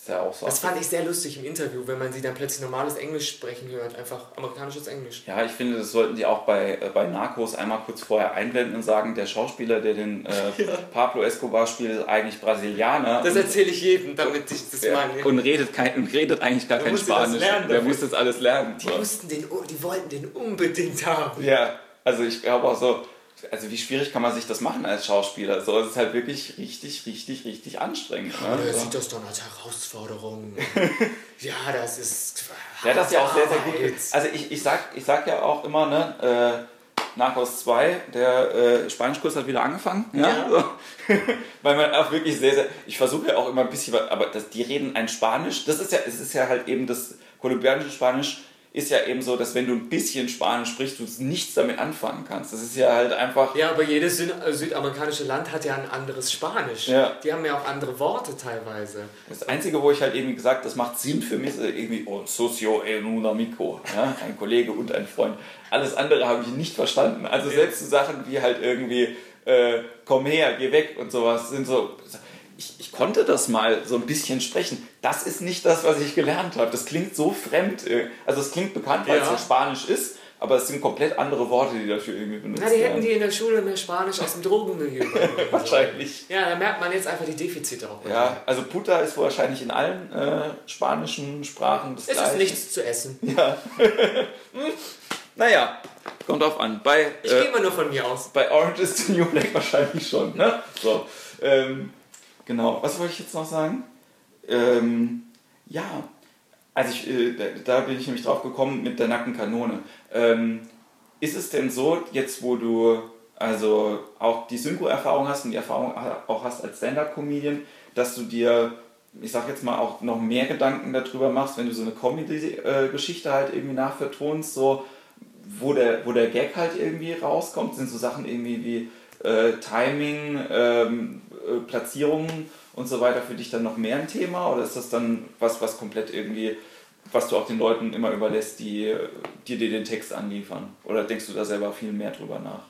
Ist ja auch so. Das fand ich sehr lustig im Interview, wenn man sie dann plötzlich normales Englisch sprechen hört, einfach amerikanisches Englisch. Ja, ich finde, das sollten die auch bei, äh, bei Narcos einmal kurz vorher einblenden und sagen, der Schauspieler, der den äh, ja. Pablo Escobar spielt, ist eigentlich Brasilianer. Das erzähle ich jedem, damit ich das ja, meine. Und redet, kein, und redet eigentlich gar kein Spanisch. Der muss das alles lernen. Die, mussten den, die wollten den unbedingt haben. Ja, also ich glaube auch so, also wie schwierig kann man sich das machen als Schauspieler? So, es ist halt wirklich richtig, richtig, richtig anstrengend. Ja, ne? Er sieht das dann als Herausforderung. ja, das ist. Ja, das ist ja auch sehr, sehr gut. Also ich, ich, sag, ich sag ja auch immer, ne, äh, Narcos 2, der äh, Spanischkurs hat wieder angefangen. Ja. ja. Weil man auch wirklich sehr, sehr. Ich versuche ja auch immer ein bisschen, aber das, die reden ein Spanisch. Das ist ja, es ist ja halt eben das kolumbianische Spanisch ist ja eben so, dass wenn du ein bisschen Spanisch sprichst, du nichts damit anfangen kannst. Das ist ja halt einfach. Ja, aber jedes Süd südamerikanische Land hat ja ein anderes Spanisch. Ja. Die haben ja auch andere Worte teilweise. Das Einzige, wo ich halt eben gesagt das macht Sinn für mich, ist irgendwie oh, socio en un amico, ja? ein Kollege und ein Freund. Alles andere habe ich nicht verstanden. Also selbst so Sachen wie halt irgendwie äh, komm her, geh weg und sowas sind so ich, ich, konnte das mal so ein bisschen sprechen. Das ist nicht das, was ich gelernt habe. Das klingt so fremd. Äh, also es klingt bekannt, weil ja. es ja Spanisch ist, aber es sind komplett andere Worte, die dafür irgendwie benutzt werden. Na, die hätten die in der Schule mehr Spanisch aus dem Drogenmilieu. wahrscheinlich. Ja, da merkt man jetzt einfach die Defizite auch. Ja, also Puta ist wahrscheinlich in allen äh, spanischen Sprachen das Es Gleiche. ist nichts zu essen. Ja. hm. Naja, kommt drauf an. Bei, ich äh, gehe mal nur von mir aus. Bei Orange is the New Black wahrscheinlich schon. Ne? So. Ähm, Genau, was wollte ich jetzt noch sagen? Ähm, ja, also ich, äh, da bin ich nämlich drauf gekommen mit der nackten Kanone. Ähm, ist es denn so, jetzt wo du also auch die Synchro-Erfahrung hast und die Erfahrung auch hast als Stand-Up-Comedian, dass du dir ich sag jetzt mal, auch noch mehr Gedanken darüber machst, wenn du so eine Comedy-Geschichte halt irgendwie nachvertonst, so wo der, wo der Gag halt irgendwie rauskommt, sind so Sachen irgendwie wie äh, Timing, ähm, äh, Platzierungen und so weiter für dich dann noch mehr ein Thema oder ist das dann was, was komplett irgendwie, was du auch den Leuten immer überlässt, die, die dir den Text anliefern? Oder denkst du da selber viel mehr drüber nach?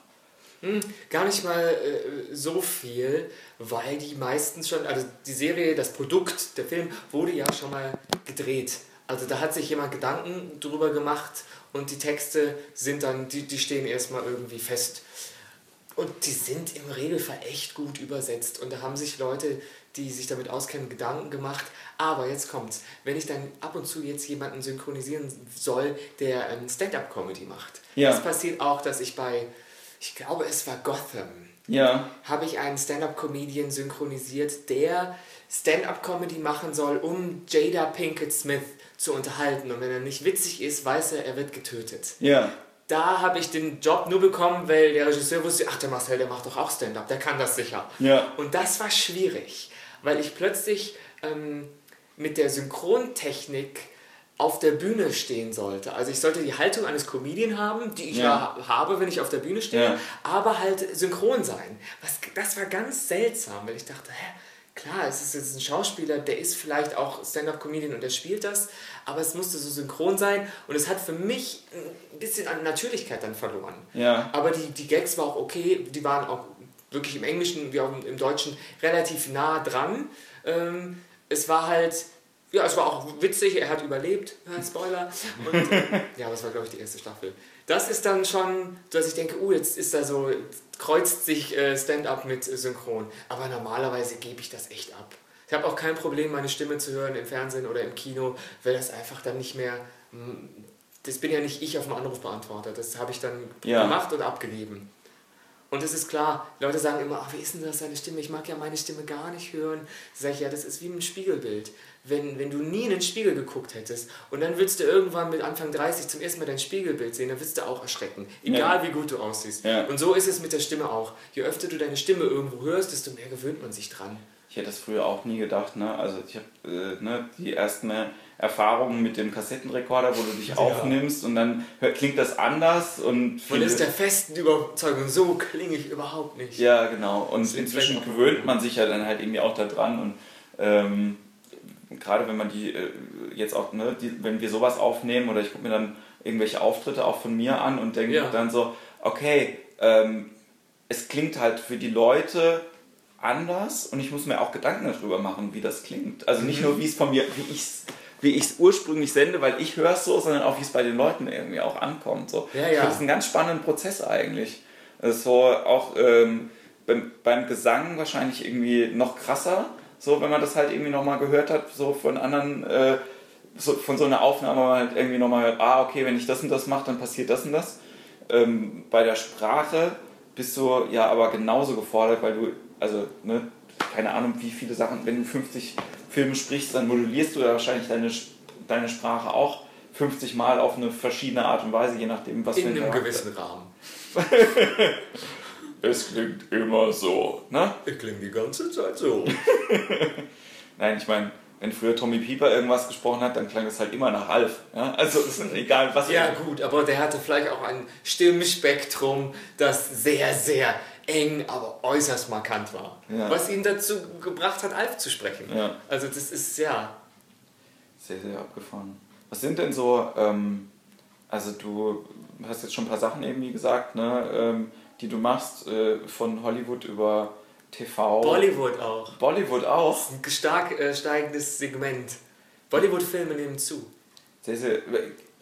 Hm, gar nicht mal äh, so viel, weil die meistens schon, also die Serie, das Produkt, der Film wurde ja schon mal gedreht. Also da hat sich jemand Gedanken drüber gemacht und die Texte sind dann, die, die stehen erstmal irgendwie fest. Und die sind im Regelfall echt gut übersetzt. Und da haben sich Leute, die sich damit auskennen, Gedanken gemacht. Aber jetzt kommt's. Wenn ich dann ab und zu jetzt jemanden synchronisieren soll, der ähm, Stand-up-Comedy macht, ja. das passiert auch, dass ich bei, ich glaube, es war Gotham, ja. habe ich einen Stand-up-Comedian synchronisiert, der Stand-up-Comedy machen soll, um Jada Pinkett Smith zu unterhalten. Und wenn er nicht witzig ist, weiß er, er wird getötet. Ja. Da habe ich den Job nur bekommen, weil der Regisseur wusste, ach, der Marcel, der macht doch auch Stand-up, der kann das sicher. Ja. Und das war schwierig, weil ich plötzlich ähm, mit der Synchrontechnik auf der Bühne stehen sollte. Also ich sollte die Haltung eines Comedian haben, die ich ja, ja habe, wenn ich auf der Bühne stehe, ja. aber halt synchron sein. Was, das war ganz seltsam, weil ich dachte, hä, klar, es ist jetzt ein Schauspieler, der ist vielleicht auch Stand-up-Comedian und der spielt das, aber es musste so synchron sein und es hat für mich ein bisschen an Natürlichkeit dann verloren. Ja. Aber die, die Gags waren auch okay, die waren auch wirklich im Englischen wie auch im Deutschen relativ nah dran. Ähm, es war halt, ja, es war auch witzig, er hat überlebt, Spoiler. Und, ja, das war glaube ich die erste Staffel. Das ist dann schon, dass ich denke, uh, jetzt ist da so, kreuzt sich äh, Stand-up mit Synchron. Aber normalerweise gebe ich das echt ab. Ich habe auch kein Problem, meine Stimme zu hören im Fernsehen oder im Kino, weil das einfach dann nicht mehr. Mm, das bin ja nicht ich auf dem Anrufbeantworter. Das habe ich dann ja. gemacht und abgegeben. Und es ist klar, Leute sagen immer, ach, wie ist denn das, seine Stimme? Ich mag ja meine Stimme gar nicht hören. Sag ich, ja, das ist wie ein Spiegelbild wenn, wenn du nie in den Spiegel geguckt hättest und dann würdest du irgendwann mit Anfang 30 zum ersten Mal dein Spiegelbild sehen, dann würdest du auch erschrecken. Egal ja. wie gut du aussiehst. Ja. Und so ist es mit der Stimme auch. Je öfter du deine Stimme irgendwo hörst, desto mehr gewöhnt man sich dran. Ich hätte das früher auch nie gedacht. Ne? Also ich habe äh, ne, die ersten Erfahrungen mit dem Kassettenrekorder, wo du dich ja. aufnimmst und dann hört, klingt das anders. Und man ist der festen Überzeugung, so klinge ich überhaupt nicht. Ja, genau. Und inzwischen gewöhnt man sich ja dann halt irgendwie auch daran und ähm, gerade wenn man die äh, jetzt auch, ne, die, wenn wir sowas aufnehmen oder ich gucke mir dann irgendwelche Auftritte auch von mir an und denke ja. dann so, okay, ähm, es klingt halt für die Leute anders und ich muss mir auch Gedanken darüber machen, wie das klingt. Also nicht mhm. nur, wie es von mir, wie ich es wie ich es ursprünglich sende, weil ich höre es so, sondern auch, wie es bei den Leuten irgendwie auch ankommt. So. Ja, ja. Das ist ein ganz spannender Prozess eigentlich. Also auch ähm, beim, beim Gesang wahrscheinlich irgendwie noch krasser, so wenn man das halt irgendwie nochmal gehört hat, so von anderen, äh, so, von so einer Aufnahme, man halt irgendwie nochmal hört, ah, okay, wenn ich das und das mache, dann passiert das und das. Ähm, bei der Sprache bist du ja aber genauso gefordert, weil du, also, ne, keine Ahnung, wie viele Sachen, wenn du 50 Filme sprichst, dann modulierst du ja wahrscheinlich deine, deine Sprache auch 50 Mal auf eine verschiedene Art und Weise, je nachdem, was In für einem gewissen Rahmen. es klingt immer so. Ne? Ich klinge die ganze Zeit so. Nein, ich meine, wenn früher Tommy Pieper irgendwas gesprochen hat, dann klang es halt immer nach Alf. Ja? Also ist egal, was. Ja, gut, aber der hatte vielleicht auch ein Stimmspektrum, das sehr, sehr eng, aber äußerst markant war. Ja. Was ihn dazu gebracht hat, Alf zu sprechen. Ja. Also, das ist ja. Sehr, sehr abgefahren. Was sind denn so. Ähm, also, du hast jetzt schon ein paar Sachen irgendwie gesagt, ne? Ähm, die du machst, äh, von Hollywood über TV. Bollywood auch. Bollywood auch. Das ist ein stark äh, steigendes Segment. Bollywood-Filme nehmen zu. Sehr, sehr,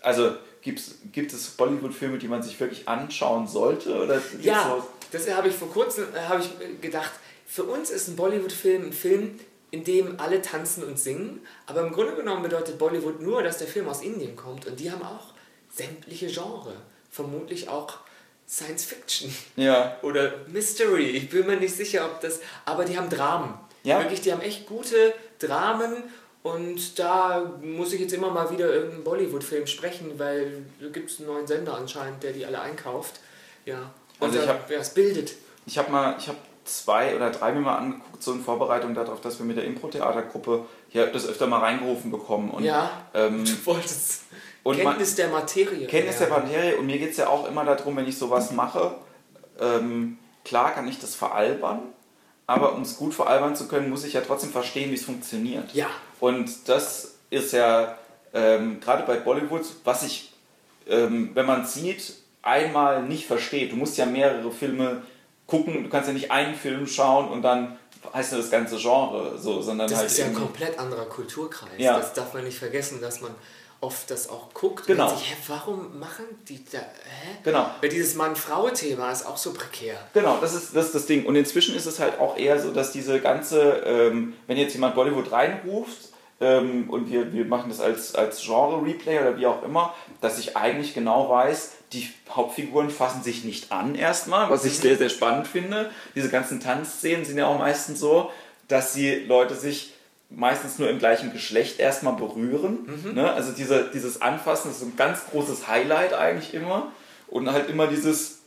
also gibt's, gibt es Bollywood-Filme, die man sich wirklich anschauen sollte? Oder ja, das habe ich vor kurzem äh, ich gedacht. Für uns ist ein Bollywood-Film ein Film, in dem alle tanzen und singen. Aber im Grunde genommen bedeutet Bollywood nur, dass der Film aus Indien kommt. Und die haben auch sämtliche Genre. Vermutlich auch Science Fiction. Ja. Oder Mystery. Ich bin mir nicht sicher, ob das. Aber die haben Dramen. Ja. Wirklich, die haben echt gute Dramen. Und da muss ich jetzt immer mal wieder irgendeinen Bollywood-Film sprechen, weil da gibt es einen neuen Sender anscheinend, der die alle einkauft. Ja. Und also ich hab, ja, es bildet. Ich habe mal, ich habe zwei oder drei mir mal angeguckt, so in Vorbereitung darauf, dass wir mit der Impro-Theatergruppe hier das öfter mal reingerufen bekommen. Und, ja, ähm, du wolltest und Kenntnis der Materie. Kenntnis der lernen. Materie und mir geht es ja auch immer darum, wenn ich sowas mache, ähm, klar kann ich das veralbern, aber um es gut veralbern zu können, muss ich ja trotzdem verstehen, wie es funktioniert. Ja. Und das ist ja ähm, gerade bei Bollywood, was ich, ähm, wenn man sieht, einmal nicht versteht. Du musst ja mehrere Filme gucken, du kannst ja nicht einen Film schauen und dann heißt das ganze Genre so, sondern Das halt ist ja ein komplett anderer Kulturkreis. Ja. Das darf man nicht vergessen, dass man oft das auch guckt Genau. und sich, hä, warum machen die da, hä? Genau. Weil dieses Mann-Frau-Thema ist auch so prekär. Genau, das ist, das ist das Ding. Und inzwischen ist es halt auch eher so, dass diese ganze, ähm, wenn jetzt jemand Bollywood reinruft ähm, und wir, wir machen das als, als Genre-Replay oder wie auch immer, dass ich eigentlich genau weiß, die Hauptfiguren fassen sich nicht an erstmal, was ich sehr, sehr spannend finde. Diese ganzen Tanzszenen sind ja auch meistens so, dass die Leute sich meistens nur im gleichen Geschlecht erstmal berühren. Ne? Also diese, dieses Anfassen ist so ein ganz großes Highlight eigentlich immer. Und halt immer dieses,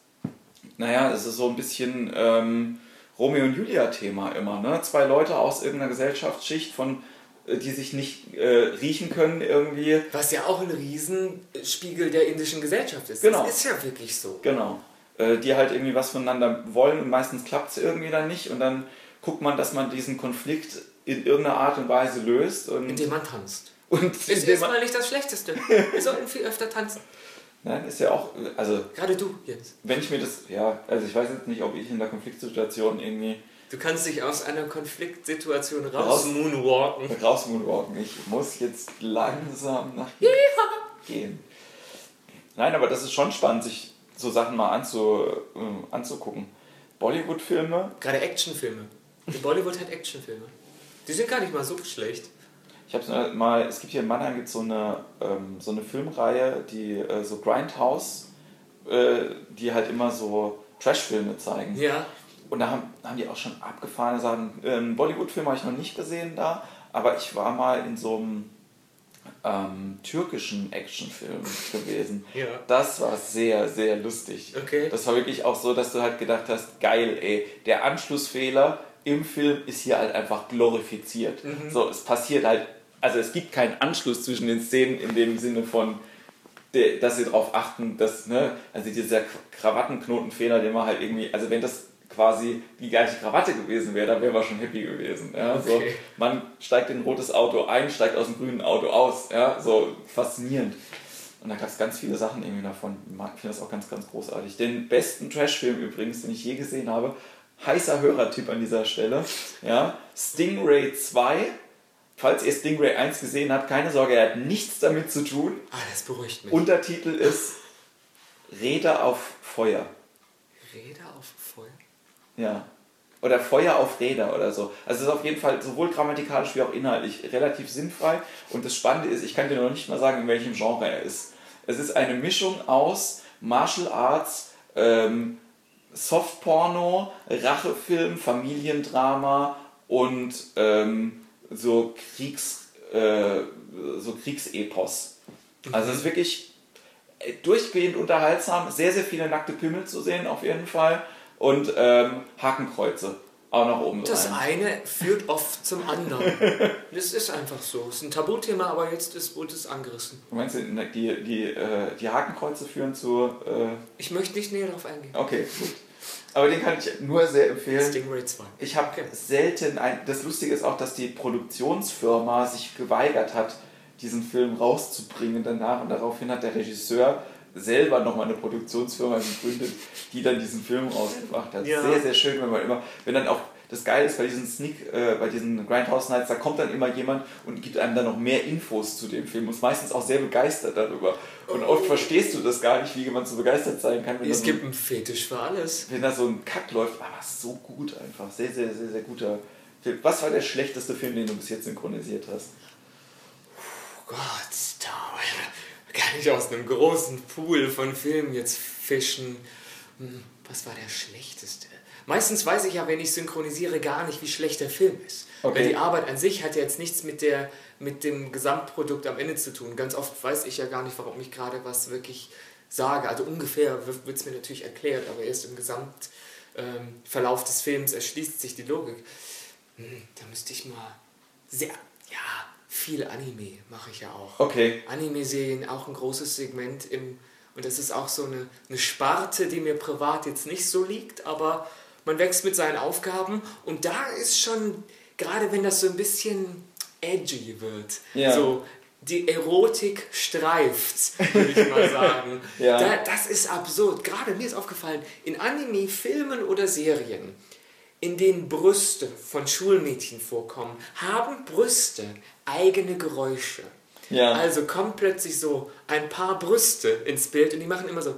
naja, es ist so ein bisschen ähm, Romeo und Julia-Thema immer. Ne? Zwei Leute aus irgendeiner Gesellschaftsschicht, von, äh, die sich nicht äh, riechen können irgendwie. Was ja auch ein Riesenspiegel der indischen Gesellschaft ist. Genau. Das ist ja wirklich so. Genau. Äh, die halt irgendwie was voneinander wollen und meistens klappt es irgendwie dann nicht. Und dann guckt man, dass man diesen Konflikt in irgendeiner Art und Weise löst. Und, Indem man tanzt. und Ist erstmal nicht das Schlechteste. Wir sollten viel öfter tanzen. Nein, ist ja auch, also Gerade du, Jens. wenn ich mir das, ja, also ich weiß jetzt nicht, ob ich in der Konfliktsituation irgendwie Du kannst dich aus einer Konfliktsituation raus, Raus- moonwalken. raus moonwalken. Ich muss jetzt langsam nach hier gehen. Nein, aber das ist schon spannend, sich so Sachen mal anzu, äh, anzugucken. Bollywood-Filme, Gerade Actionfilme. Bollywood hat Actionfilme. Die sind gar nicht mal so schlecht. ich habe mal, es gibt hier in Mannheim gibt's so eine, ähm, so eine Filmreihe, die äh, so Grindhouse, äh, die halt immer so Trash-Filme zeigen. Ja. Und da haben, haben die auch schon abgefahrene Sachen. Ähm, Bollywood-Film habe ich noch nicht gesehen da, aber ich war mal in so einem ähm, türkischen Actionfilm gewesen. Ja. Das war sehr, sehr lustig. Okay. Das war wirklich auch so, dass du halt gedacht hast, geil, ey, der Anschlussfehler im Film ist hier halt einfach glorifiziert. Mhm. So, es passiert halt, also es gibt keinen Anschluss zwischen den Szenen in dem Sinne von, dass sie darauf achten, dass, ne, also dieser Krawattenknotenfehler, den man halt irgendwie, also wenn das quasi die gleiche Krawatte gewesen wäre, dann wären wir schon happy gewesen. Ja? So, Okay. man steigt in ein rotes Auto ein, steigt aus dem grünen Auto aus. Ja? So faszinierend. Und da gab es ganz viele Sachen irgendwie davon. Ich finde das auch ganz, ganz großartig. Den besten Trash-Film übrigens, den ich je gesehen habe, heißer Hörertyp an dieser Stelle, ja, Stingray 2. Falls ihr Stingray 1 gesehen habt, keine Sorge, er hat nichts damit zu tun. Ah, das beruhigt mich. Untertitel ist Räder auf Feuer. Räder auf Feuer. Ja. Oder Feuer auf Räder oder so. Also es ist auf jeden Fall sowohl grammatikalisch wie auch inhaltlich relativ sinnfrei. Und das Spannende ist, ich kann dir noch nicht mal sagen, in welchem Genre er ist. Es ist eine Mischung aus Martial Arts, ähm, Softporno, Rachefilm, Familiendrama und ähm, so Kriegs, äh, so Kriegsepos. Also es ist wirklich äh, durchgehend unterhaltsam, sehr, sehr viele nackte Pimmel zu sehen auf jeden Fall und ähm, Hakenkreuze auch noch oben Das rein. eine führt oft zum anderen. Das ist einfach so. Es ist ein Tabuthema, aber jetzt ist, wurde es angerissen. Du meinst, die, die, äh, die Hakenkreuze führen zu... Äh, Ich möchte nicht näher darauf eingehen. okay, gut. Aber den kann ich nur sehr empfehlen. Stingray 2. Ich habe Okay. selten ein. Das Lustige ist auch, dass die Produktionsfirma sich geweigert hat, diesen Film rauszubringen danach. Und daraufhin hat der Regisseur selber nochmal eine Produktionsfirma gegründet, die dann diesen Film rausgebracht hat. Ja. Sehr, sehr schön, wenn man immer, wenn dann auch das Geile ist bei diesen Sneak, äh, bei diesen Grindhouse Nights, da kommt dann immer jemand und gibt einem dann noch mehr Infos zu dem Film und ist meistens auch sehr begeistert darüber. Und oft verstehst du das gar nicht, wie man so begeistert sein kann, wenn Es so gibt einen Fetisch für alles. wenn da so ein Kack läuft, aber so gut einfach. Sehr, sehr, sehr, sehr guter Film. Was war der schlechteste Film, den du bis jetzt synchronisiert hast? Oh Gott, da kann ich aus einem großen Pool von Filmen jetzt fischen. Hm, Was war der schlechteste? Meistens weiß ich ja, wenn ich synchronisiere, gar nicht, wie schlecht der Film ist. Okay. Weil die Arbeit an sich hat ja jetzt nichts mit, der, mit dem Gesamtprodukt am Ende zu tun. Ganz oft weiß ich ja gar nicht, warum ich gerade was wirklich sage. Also ungefähr wird es mir natürlich erklärt, aber erst im Gesamt ähm, des Films erschließt sich die Logik. Hm, da müsste ich mal sehr, ja, viel Anime mache ich ja auch. Okay. Anime-Serien auch ein großes Segment im und das ist auch so eine, eine Sparte, die mir privat jetzt nicht so liegt, aber man wächst mit seinen Aufgaben und da ist schon, gerade wenn das so ein bisschen edgy wird, Ja. so die Erotik streift, würde ich mal sagen. Ja. da, das ist absurd. Gerade mir ist aufgefallen, in Anime, Filmen oder Serien, in denen Brüste von Schulmädchen vorkommen, haben Brüste eigene Geräusche. Ja. Also kommt plötzlich so ein paar Brüste ins Bild und die machen immer so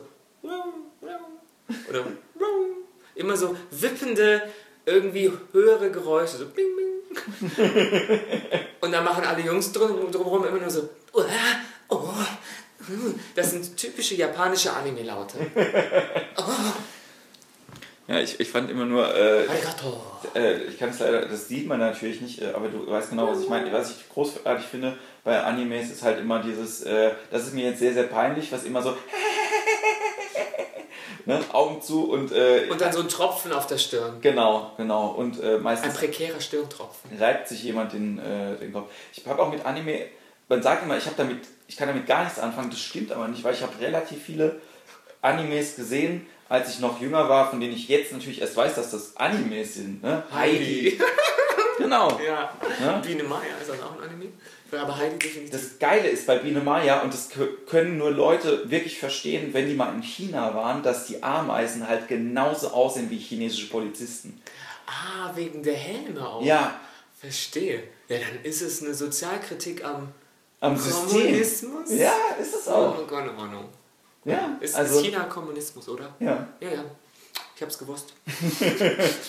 oder immer so wippende, irgendwie höhere Geräusche, so bing, bing. Und dann machen alle Jungs drum, drumherum immer nur so oh, oh. Das sind typische japanische Anime-Laute. Ja, ich, ich fand immer nur, äh, äh, ich kann es leider, das sieht man natürlich nicht, äh, aber du weißt genau, was ich meine. Was ich großartig finde bei Animes ist halt immer dieses, äh, das ist mir jetzt sehr, sehr peinlich, was immer so ne, Augen zu und, äh, Und dann so ein Tropfen auf der Stirn. genau, genau. Und äh, Ein meistens prekärer Stirntropfen. reibt sich jemand den, den Kopf. Ich habe auch mit Anime, man sagt immer, ich damit, ich kann damit gar nichts anfangen, das stimmt aber nicht, weil ich habe relativ viele Animes gesehen, als ich noch jünger war, von denen ich jetzt natürlich erst weiß, dass das Animes sind. Ne? Heidi. Genau. Ja. Ja? Biene Maya ist das auch ein Anime? Aber Heidi definitiv. Das Geile ist bei Biene Maya, und das kö- können nur Leute wirklich verstehen, wenn die mal in China waren, dass die Ameisen halt genauso aussehen wie chinesische Polizisten. Ah, wegen der Helme auch. Ja, Verstehe. Ja, dann ist es eine Sozialkritik am am System. Kommunismus. Ja, ist es auch. Oh Gott, oh no. Ja, Ist, also, ist China Kommunismus, oder? ja. Ja, ja. Ich hab's gewusst.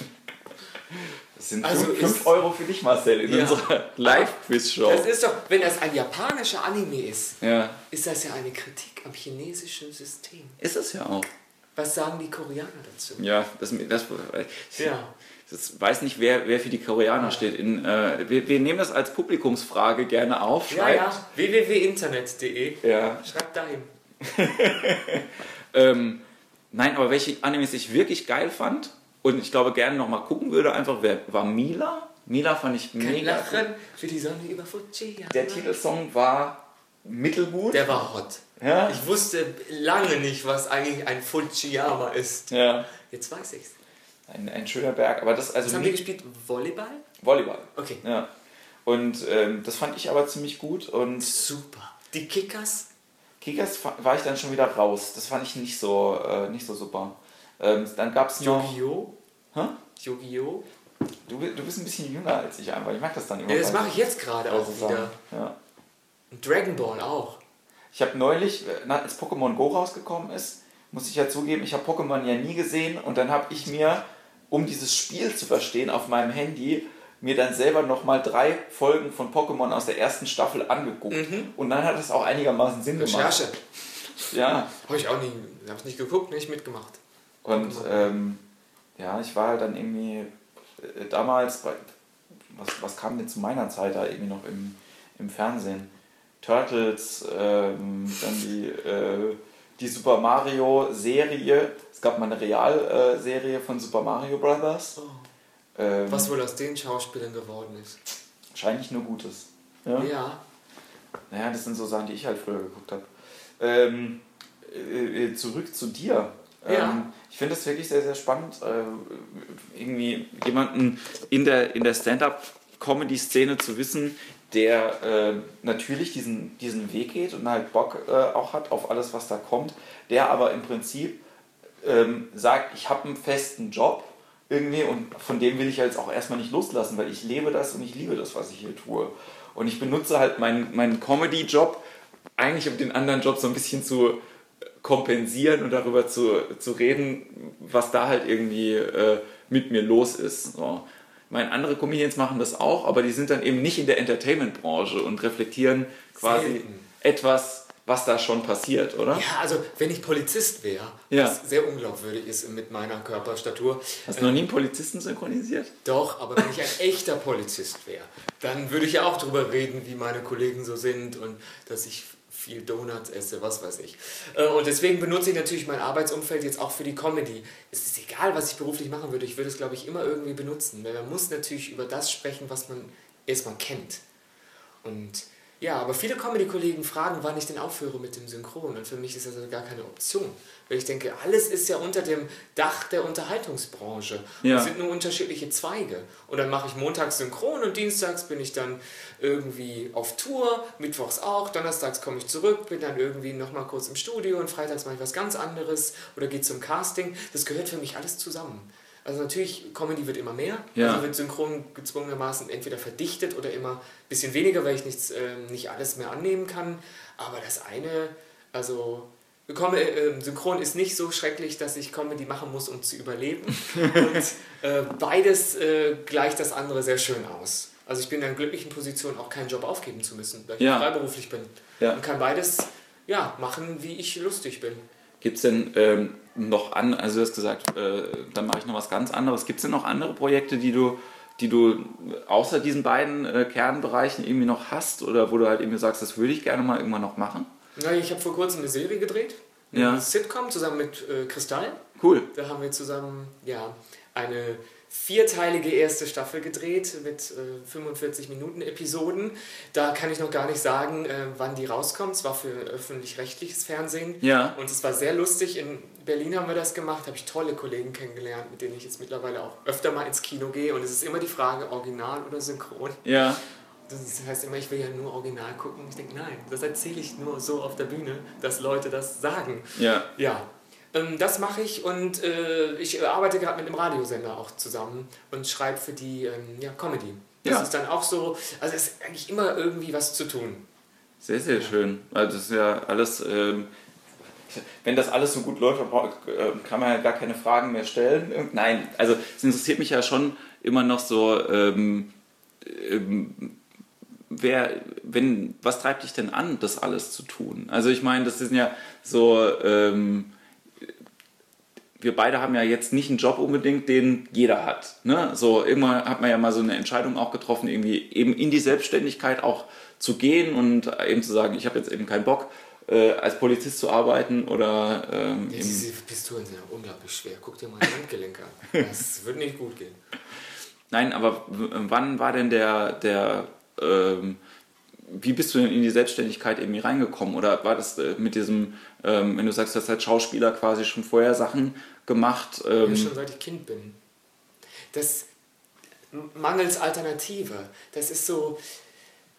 Das sind Also 5 ist- Euro für dich, Marcel, in Ja. unserer Live-Quiz-Show. Das ist doch, wenn das ein japanischer Anime ist, Ja, ist das ja eine Kritik am chinesischen System. ist es ja auch. Was sagen die Koreaner dazu? Ja, das, das, Ja. das weiß nicht, wer, wer für die Koreaner steht. In, äh, wir, wir nehmen das als Publikumsfrage gerne auf. Ja, Schreibt. ja. www.internet.de. ja. Schreibt dahin. Ähm, nein, aber welche Animes ich wirklich geil fand und ich glaube gerne nochmal gucken würde, einfach wer, war Mila. Mila fand ich Kein mega. Lachen für die Sonne über Fujiyama. Der Titelsong war mittelgut. Der war hot. ja. Ich wusste lange nicht, was eigentlich ein Fujiyama ist. ja. Jetzt weiß ich's. Ein, ein schöner Berg, aber das also Was haben wir gespielt? Volleyball? Volleyball. Okay. Ja. Und ähm, das fand ich aber ziemlich gut und Super. Die Kickers? Kickers war ich dann schon wieder raus. Das fand ich nicht so, äh, nicht so super. Ähm, dann gab es noch. Yu-Gi-Oh! Hä? Yu-Gi-Oh! Du, du bist ein bisschen jünger als ich einfach. Ich mag das dann immer. Ja, das mache ich jetzt gerade auch wieder. Ja. Und Dragon Ball auch. Ich habe neulich, äh, als Pokémon Go rausgekommen ist, muss ich ja zugeben, ich habe Pokémon ja nie gesehen und dann habe ich mir, um dieses Spiel zu verstehen, auf meinem Handy mir dann selber nochmal drei Folgen von Pokémon aus der ersten Staffel angeguckt. Und dann hat es auch einigermaßen Sinn gemacht. Recherche. Ja. Habe ich auch nie, hab's nicht geguckt, nicht mitgemacht. Und ähm, ja, ich war halt dann irgendwie äh, damals bei, was, was kam denn zu meiner Zeit da irgendwie noch im, im Fernsehen? Turtles, ähm, dann die, äh, die Super Mario Serie. Es gab mal eine Realserie von Super Mario Brothers. Oh. Ähm, Was wohl aus den Schauspielern geworden ist. Wahrscheinlich nur Gutes. Ja? Ja. Naja, das sind so Sachen, die ich halt früher geguckt habe. Ähm, äh, äh, zurück zu dir. Ja. Ähm, ich finde es wirklich sehr, sehr spannend, äh, irgendwie jemanden in der, in der Stand-up-Comedy-Szene zu wissen, der äh, natürlich diesen, diesen Weg geht und halt Bock äh, auch hat auf alles, was da kommt, der aber im Prinzip ähm, sagt, ich habe einen festen Job irgendwie und von dem will ich jetzt auch erstmal nicht loslassen, weil ich lebe das und ich liebe das, was ich hier tue. Und ich benutze halt meinen, meinen Comedy-Job eigentlich, um den anderen Job so ein bisschen zu kompensieren und darüber zu, zu reden, was da halt irgendwie äh, mit mir los ist. So. Ich meine, andere Comedians machen das auch, aber die sind dann eben nicht in der Entertainment-Branche und reflektieren quasi Selten. etwas, was da schon passiert, oder? Ja, also wenn ich Polizist wäre, Ja. was sehr unglaubwürdig ist mit meiner Körperstatur. Hast du noch nie einen Polizisten synchronisiert? Doch, aber wenn ich ein echter Polizist wäre, dann würde ich ja auch darüber reden, wie meine Kollegen so sind und dass ich viel Donuts esse, was weiß ich. Äh, und deswegen benutze ich natürlich mein Arbeitsumfeld jetzt auch für die Comedy. Es ist egal, was ich beruflich machen würde, ich würde es, glaube ich, immer irgendwie benutzen. Weil man muss natürlich über das sprechen, was man erstmal kennt. Und ja, aber viele Comedy-Kollegen fragen, wann ich denn aufhöre mit dem Synchron. Und für mich ist das also gar keine Option. Weil ich denke, alles ist ja unter dem Dach der Unterhaltungsbranche. Ja. Es sind nur unterschiedliche Zweige. Und dann mache ich montags Synchron und dienstags bin ich dann irgendwie auf Tour, mittwochs auch, donnerstags komme ich zurück, bin dann irgendwie nochmal kurz im Studio und freitags mache ich was ganz anderes oder gehe zum Casting. Das gehört für mich alles zusammen. Also natürlich, Comedy wird immer mehr. Ja. Also wird synchron gezwungenermaßen entweder verdichtet oder immer ein bisschen weniger, weil ich nichts, äh, nicht alles mehr annehmen kann. Aber das eine, also komme, äh, synchron ist nicht so schrecklich, dass ich Comedy machen muss, um zu überleben. Und äh, beides äh, gleicht das andere sehr schön aus. Also ich bin in einer glücklichen Position, auch keinen Job aufgeben zu müssen, weil ich ja. freiberuflich bin. Ja. Und kann beides ja, machen, wie ich lustig bin. Gibt es denn ähm, noch an, also du hast gesagt, äh, dann mache ich noch was ganz anderes. Gibt es denn noch andere Projekte, die du, die du außer diesen beiden äh, Kernbereichen irgendwie noch hast oder wo du halt irgendwie sagst, das würde ich gerne mal irgendwann noch machen? Ja, ich habe vor kurzem eine Serie gedreht, eine ja. Sitcom zusammen mit äh, Kristall. Cool. Da haben wir zusammen ja, eine vierteilige erste Staffel gedreht mit äh, 45 Minuten Episoden. Da kann ich noch gar nicht sagen, äh, wann die rauskommt. Es war für öffentlich-rechtliches Fernsehen. Ja. Und es war sehr lustig. In Berlin haben wir das gemacht, habe ich tolle Kollegen kennengelernt, mit denen ich jetzt mittlerweile auch öfter mal ins Kino gehe. Und es ist immer die Frage, Original oder Synchron. Ja. Das heißt immer, ich will ja nur Original gucken. Ich denke, nein, das erzähle ich nur so auf der Bühne, dass Leute das sagen. Ja. Ja, ähm, das mache ich und äh, ich arbeite gerade mit einem Radiosender auch zusammen und schreibe für die ähm, ja, Comedy. Das ja. ist dann auch so, also es ist eigentlich immer irgendwie was zu tun. Sehr, sehr schön. Also das ist ja alles, ähm, wenn das alles so gut läuft, äh, kann man ja gar keine Fragen mehr stellen. Nein, also es interessiert mich ja schon immer noch so, ähm, ähm, wer, wenn, was treibt dich denn an, das alles zu tun? Also ich meine, das sind ja so, ähm, wir beide haben ja jetzt nicht einen Job unbedingt, den jeder hat. Ne? So immer hat man ja mal so eine Entscheidung auch getroffen, irgendwie eben in die Selbstständigkeit auch zu gehen und eben zu sagen, ich habe jetzt eben keinen Bock, äh, als Polizist zu arbeiten oder. Ähm, ja, diese Pistolen sind ja unglaublich schwer. Guck dir mal die Handgelenke an. Das wird nicht gut gehen. Nein, aber wann war denn der, der ähm, wie bist du denn in die Selbstständigkeit irgendwie reingekommen? Oder war das äh, mit diesem, ähm, wenn du sagst, du hast als Schauspieler quasi schon vorher Sachen gemacht? Ähm ja, schon seit ich Kind bin. Das mangels Alternative. Das ist so,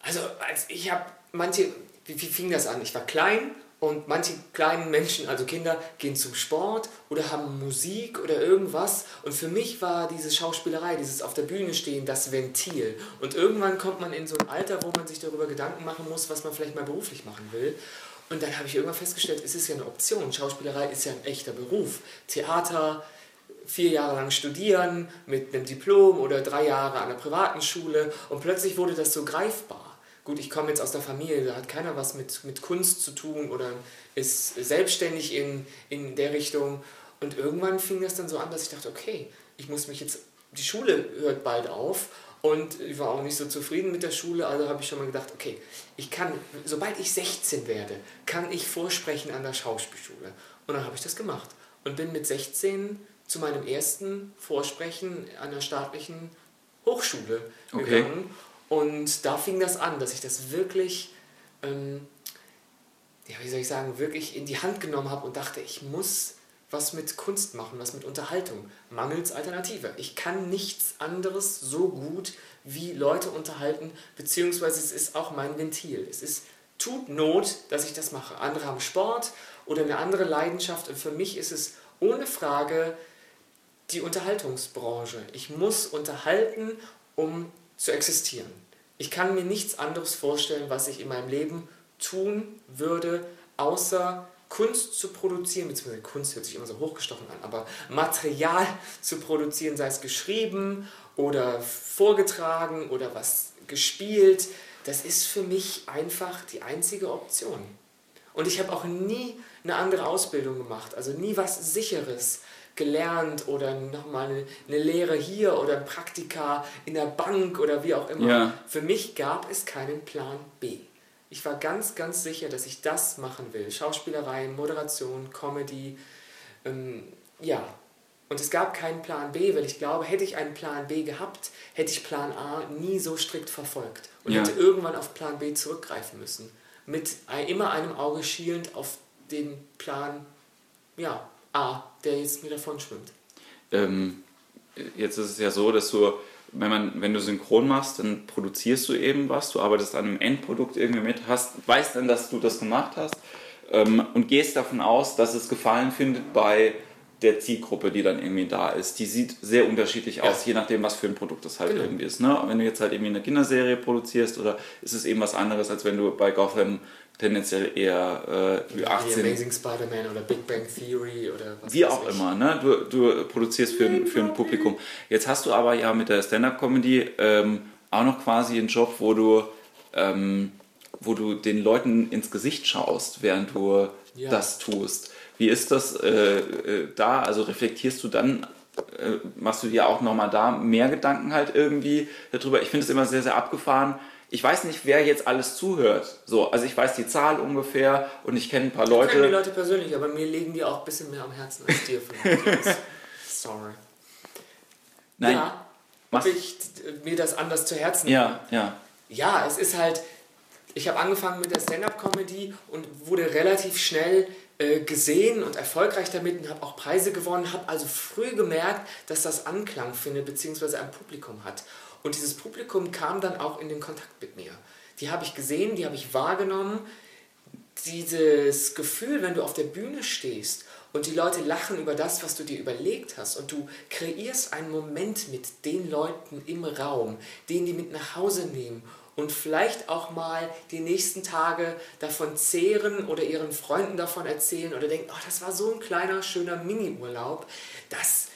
also als ich habe manche, wie, wie fing das an? Ich war klein und manche kleinen Menschen, also Kinder, gehen zum Sport oder haben Musik oder irgendwas. Und für mich war diese Schauspielerei, dieses auf der Bühne stehen, das Ventil. Und irgendwann kommt man in so ein Alter, wo man sich darüber Gedanken machen muss, was man vielleicht mal beruflich machen will. Und dann habe ich irgendwann festgestellt, es ist ja eine Option. Schauspielerei ist ja ein echter Beruf. Theater, vier Jahre lang studieren mit einem Diplom oder drei Jahre an einer privaten Schule. Und plötzlich wurde das so greifbar. Gut, ich komme jetzt aus der Familie, da hat keiner was mit, mit Kunst zu tun oder ist selbstständig in, in der Richtung. Und irgendwann fing das dann so an, dass ich dachte, okay, ich muss mich jetzt, die Schule hört bald auf und ich war auch nicht so zufrieden mit der Schule, also habe ich schon mal gedacht, okay, ich kann, sobald ich 16 werde, kann ich vorsprechen an der Schauspielschule. Und dann habe ich das gemacht und bin mit 16 zu meinem ersten Vorsprechen an der staatlichen Hochschule okay. Und da fing das an, dass ich das wirklich, ähm, ja, wie soll ich sagen, wirklich in die Hand genommen habe und dachte, ich muss was mit Kunst machen, was mit Unterhaltung, mangels Alternative. Ich kann nichts anderes so gut wie Leute unterhalten, beziehungsweise es ist auch mein Ventil. Es ist tut Not, dass ich das mache. Andere haben Sport oder eine andere Leidenschaft und für mich ist es ohne Frage die Unterhaltungsbranche. Ich muss unterhalten, um zu existieren. Ich kann mir nichts anderes vorstellen, was ich in meinem Leben tun würde, außer Kunst zu produzieren, beziehungsweise Kunst hört sich immer so hochgestochen an, aber Material zu produzieren, sei es geschrieben oder vorgetragen oder was gespielt, das ist für mich einfach die einzige Option. Und ich habe auch nie eine andere Ausbildung gemacht, also nie was Sicheres gelernt oder nochmal eine, eine Lehre hier oder ein Praktika in der Bank oder wie auch immer. Ja. Für mich gab es keinen Plan B. Ich war ganz, ganz sicher, dass ich das machen will. Schauspielerei, Moderation, Comedy. Ähm, ja, und es gab keinen Plan B, weil ich glaube, hätte ich einen Plan B gehabt, hätte ich Plan A nie so strikt verfolgt und ja. hätte irgendwann auf Plan B zurückgreifen müssen. Mit immer einem Auge schielend auf den Plan ja, A, der jetzt mir davon schwimmt. Ähm, jetzt ist es ja so, dass du, wenn, man, wenn du synchron machst, dann produzierst du eben was, du arbeitest an einem Endprodukt irgendwie mit, hast, weißt dann, dass du das gemacht hast ähm, und gehst davon aus, dass es Gefallen findet bei der Zielgruppe, die dann irgendwie da ist. Die sieht sehr unterschilich aus, ja. je nachdem, was für ein Produkt das halt genau. irgendwie ist. Ne? Wenn du jetzt halt irgendwie eine Kinderserie produzierst oder ist es eben was anderes, als wenn du bei Gotham tendenziell eher äh, 18. Wie Amazing Spider-Man oder Big Bang Theory oder was Wie auch ich. immer, ne? Du, du produzierst für, ein, für ein Publikum. Jetzt hast du aber ja mit der Stand-Up-Comedy ähm, auch noch quasi einen Job, wo du, ähm, wo du den Leuten ins Gesicht schaust, während du ja. das tust. Wie ist das äh, äh, da? Also reflektierst du dann, äh, machst du dir auch nochmal da mehr Gedanken halt irgendwie darüber? Ich finde es immer sehr, sehr abgefahren. Ich weiß nicht, wer jetzt alles zuhört. So, also ich weiß die Zahl ungefähr und ich kenne ein paar Leute. Ich kenne die Leute persönlich, aber mir legen die auch ein bisschen mehr am Herzen als dir. Sorry. Nein. Ja, ob ich mir das anders zu Herzen nehme. Ja, ja. Ja, es ist halt, ich habe angefangen mit der Stand-up-Comedy und wurde relativ schnell äh, gesehen und erfolgreich damit und habe auch Preise gewonnen, habe also früh gemerkt, dass das Anklang findet bzw. ein Publikum hat. Und dieses Publikum kam dann auch in den Kontakt mit mir. Die habe ich gesehen, die habe ich wahrgenommen. Dieses Gefühl, wenn du auf der Bühne stehst und die Leute lachen über das, was du dir überlegt hast und du kreierst einen Moment mit den Leuten im Raum, den die mit nach Hause nehmen und vielleicht auch mal die nächsten Tage davon zehren oder ihren Freunden davon erzählen oder denken, oh, das war so ein kleiner, schöner Mini-Urlaub, das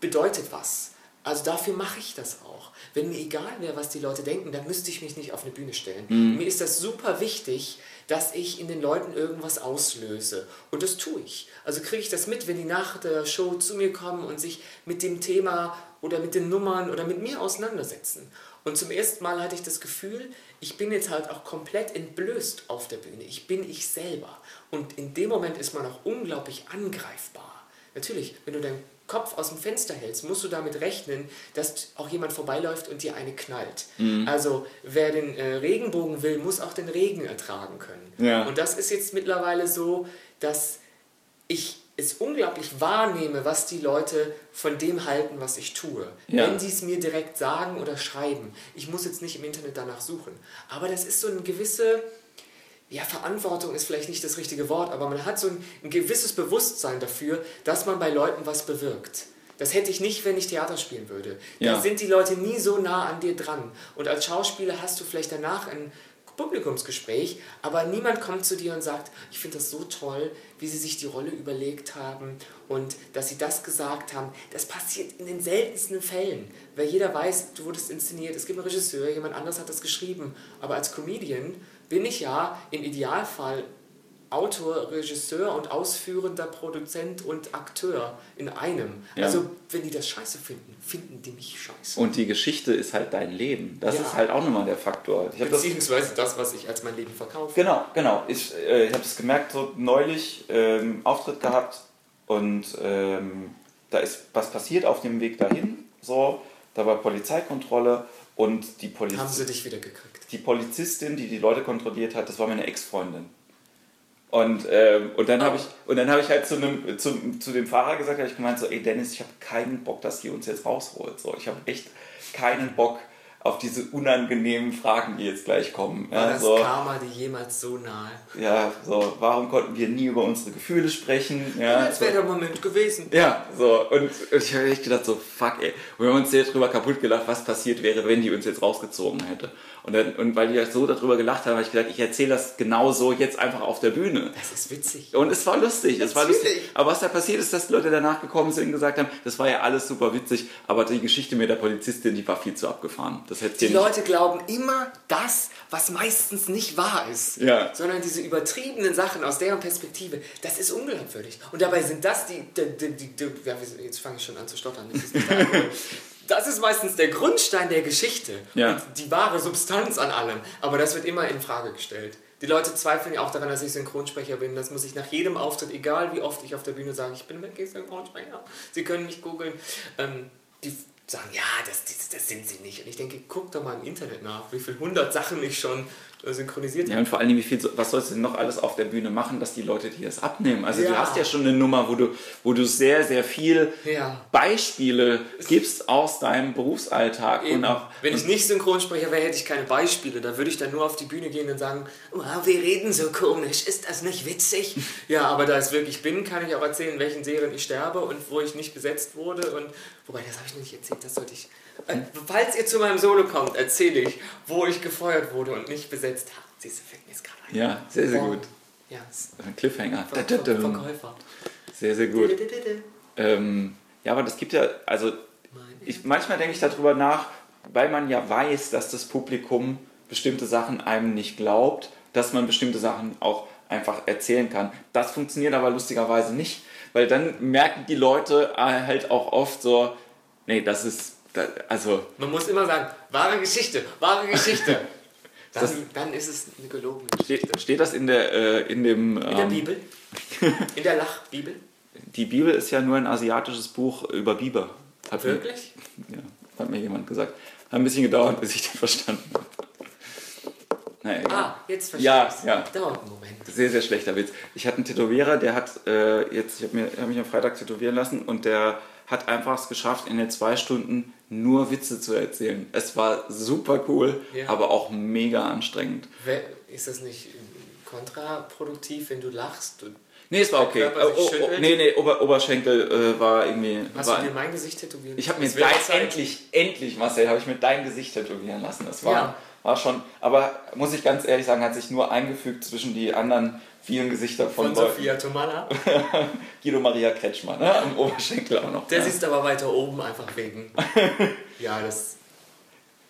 bedeutet was. Also dafür mache ich das auch. Wenn mir egal wäre, was die Leute denken, dann müsste ich mich nicht auf eine Bühne stellen. Mhm. Mir ist das super wichtig, dass ich in den Leuten irgendwas auslöse. Und das tue ich. Also kriege ich das mit, wenn die nach der Show zu mir kommen und sich mit dem Thema oder mit den Nummern oder mit mir auseinandersetzen. Und zum ersten Mal hatte ich das Gefühl, ich bin jetzt halt auch komplett entblößt auf der Bühne. Ich bin ich selber. Und in dem Moment ist man auch unglaublich angreifbar. Natürlich, wenn du deinen Kopf aus dem Fenster hältst, musst du damit rechnen, dass auch jemand vorbeiläuft und dir eine knallt. Mhm. Also wer den äh, Regenbogen will, muss auch den Regen ertragen können. Ja. Und das ist jetzt mittlerweile so, dass ich es unglaublich wahrnehme, was die Leute von dem halten, was ich tue. Ja. Wenn sie es mir direkt sagen oder schreiben. Ich muss jetzt nicht im Internet danach suchen. Aber das ist so eine gewisse, ja, Verantwortung ist vielleicht nicht das richtige Wort, aber man hat so ein, ein gewisses Bewusstsein dafür, dass man bei Leuten was bewirkt. Das hätte ich nicht, wenn ich Theater spielen würde. Ja. Da sind die Leute nie so nah an dir dran. Und als Schauspieler hast du vielleicht danach ein Publikumsgespräch, aber niemand kommt zu dir und sagt, ich finde das so toll, wie sie sich die Rolle überlegt haben und dass sie das gesagt haben. Das passiert in den seltensten Fällen, weil jeder weiß, du wurdest inszeniert, es gibt einen Regisseur, jemand anderes hat das geschrieben. Aber als Comedian bin ich ja im Idealfall Autor, Regisseur und ausführender Produzent und Akteur in einem. Ja. Also, wenn die das scheiße finden, finden die mich scheiße. Und die Geschichte ist halt dein Leben. Das ja. ist halt auch nochmal der Faktor. Beziehungsweise das, das, was ich als mein Leben verkaufe. Genau, genau. Ich, äh, ich habe es gemerkt, so neulich ähm, Auftritt gehabt und ähm, da ist was passiert auf dem Weg dahin. So, da war Polizeikontrolle und die Polizistin. Haben sie dich wieder gekriegt? Die Polizistin, die die Leute kontrolliert hat, das war meine Ex-Freundin. Und, ähm, und dann habe ich, und dann hab ich halt zu, einem, zu, zu dem Fahrer gesagt, habe ich gemeint, so, ey Dennis, ich habe keinen Bock, dass die uns jetzt rausholt. So, ich habe echt keinen Bock, auf diese unangenehmen Fragen, die jetzt gleich kommen. War ja, das so, Karma dir jemals so nahe? Ja, so, warum konnten wir nie über unsere Gefühle sprechen? Ja, so. wäre der Moment gewesen. Ja, so, und, und ich habe echt gedacht, so, fuck, ey. Und wir haben uns sehr drüber kaputt gelacht, was passiert wäre, wenn die uns jetzt rausgezogen hätte. Und, dann, und weil die halt so darüber gelacht haben, habe ich gedacht, ich erzähle das genauso jetzt einfach auf der Bühne. Das ist witzig. Und es war lustig, es war lustig. Aber was da passiert ist, dass die Leute danach gekommen sind und gesagt haben, das war ja alles super witzig, aber die Geschichte mit der Polizistin, die war viel zu abgefahren. Die Leute glauben immer das, was meistens nicht wahr ist. Ja. Sondern diese übertriebenen Sachen aus deren Perspektive, das ist unglaubwürdig. Und dabei sind das die, die, die, die, die ja, jetzt fange ich schon an zu stottern. Das ist, das ist meistens der Grundstein der Geschichte ja. und die wahre Substanz an allem. Aber das wird immer in Frage gestellt. Die Leute zweifeln ja auch daran, dass ich Synchronsprecher bin. Das muss ich nach jedem Auftritt, egal wie oft ich auf der Bühne sage, ich bin wirklich Synchronsprecher. Sie können mich googeln. Ähm, die sagen, ja, das, das, das sind sie nicht. Und ich denke, guck doch mal im Internet nach, wie viele hundert Sachen ich schon synchronisiert habe. Ja, und vor allem, wie viel, was sollst du denn noch alles auf der Bühne machen, dass die Leute dir das abnehmen? Also ja. du hast ja schon eine Nummer, wo du, wo du sehr, sehr viel ja. Beispiele gibst aus deinem Berufsalltag. Eben. Und auch, Wenn ich nicht Synchronsprecher wäre, hätte ich keine Beispiele. Da würde ich dann nur auf die Bühne gehen und sagen, wow, wir reden so komisch, ist das nicht witzig? ja, aber da ich wirklich bin, kann ich auch erzählen, in welchen Serien ich sterbe und wo ich nicht besetzt wurde. Und Wobei, das habe ich noch nicht erzählt, das sollte ich. Äh, falls ihr zu meinem Solo kommt, erzähle ich, wo ich gefeuert wurde und nicht besetzt habe. Siehst du, fällt mir jetzt gerade ein. Ja, sehr, sehr gut. Ja. Ein Cliffhanger. Ver Ver Verkäufer. Sehr, sehr gut. Ähm, ja, aber das gibt ja, also ich, manchmal denke ich darüber nach, weil man ja weiß, dass das Publikum bestimmte Sachen einem nicht glaubt, dass man bestimmte Sachen auch einfach erzählen kann. Das funktioniert aber lustigerweise nicht weil dann merken die Leute halt auch oft so, nee, das ist, also... Man muss immer sagen, wahre Geschichte, wahre Geschichte. Dann, das, dann ist es eine gelogene Geschichte. Steht, steht das in, der, äh, in dem... In der ähm, Bibel? In der Lachbibel? Die Bibel ist ja nur ein asiatisches Buch über Biber. Hat Wirklich? Mir, ja, hat mir jemand gesagt. Hat ein bisschen gedauert, bis ich den verstanden habe. Naja, ah, jetzt verstehe ja, ich Ja. Dauert einen Moment. Sehr, sehr schlechter Witz. Ich hatte einen Tätowierer, der hat äh, jetzt, ich habe hab mich am Freitag tätowieren lassen und der hat einfach es geschafft, in den zwei Stunden nur Witze zu erzählen. Es war super cool, ja. aber auch mega anstrengend. Ist das nicht kontraproduktiv, wenn du lachst? Und Nee, es war okay. Oh, oh, oh, nee, nee, Ober, Oberschenkel äh, war irgendwie. Hast war, du dir mein Gesicht tätowieren Ich habe mir dein, endlich, endlich, Marcel, habe ich mir dein Gesicht tätowieren lassen. Das war, ja war schon, aber muss ich ganz ehrlich sagen, hat sich nur eingefügt zwischen die anderen vielen Gesichter von, von Sophia Tomala. Guido Maria Kretschmann, ne? am Oberschenkel auch noch. Der ja. sitzt aber weiter oben einfach wegen. ja, das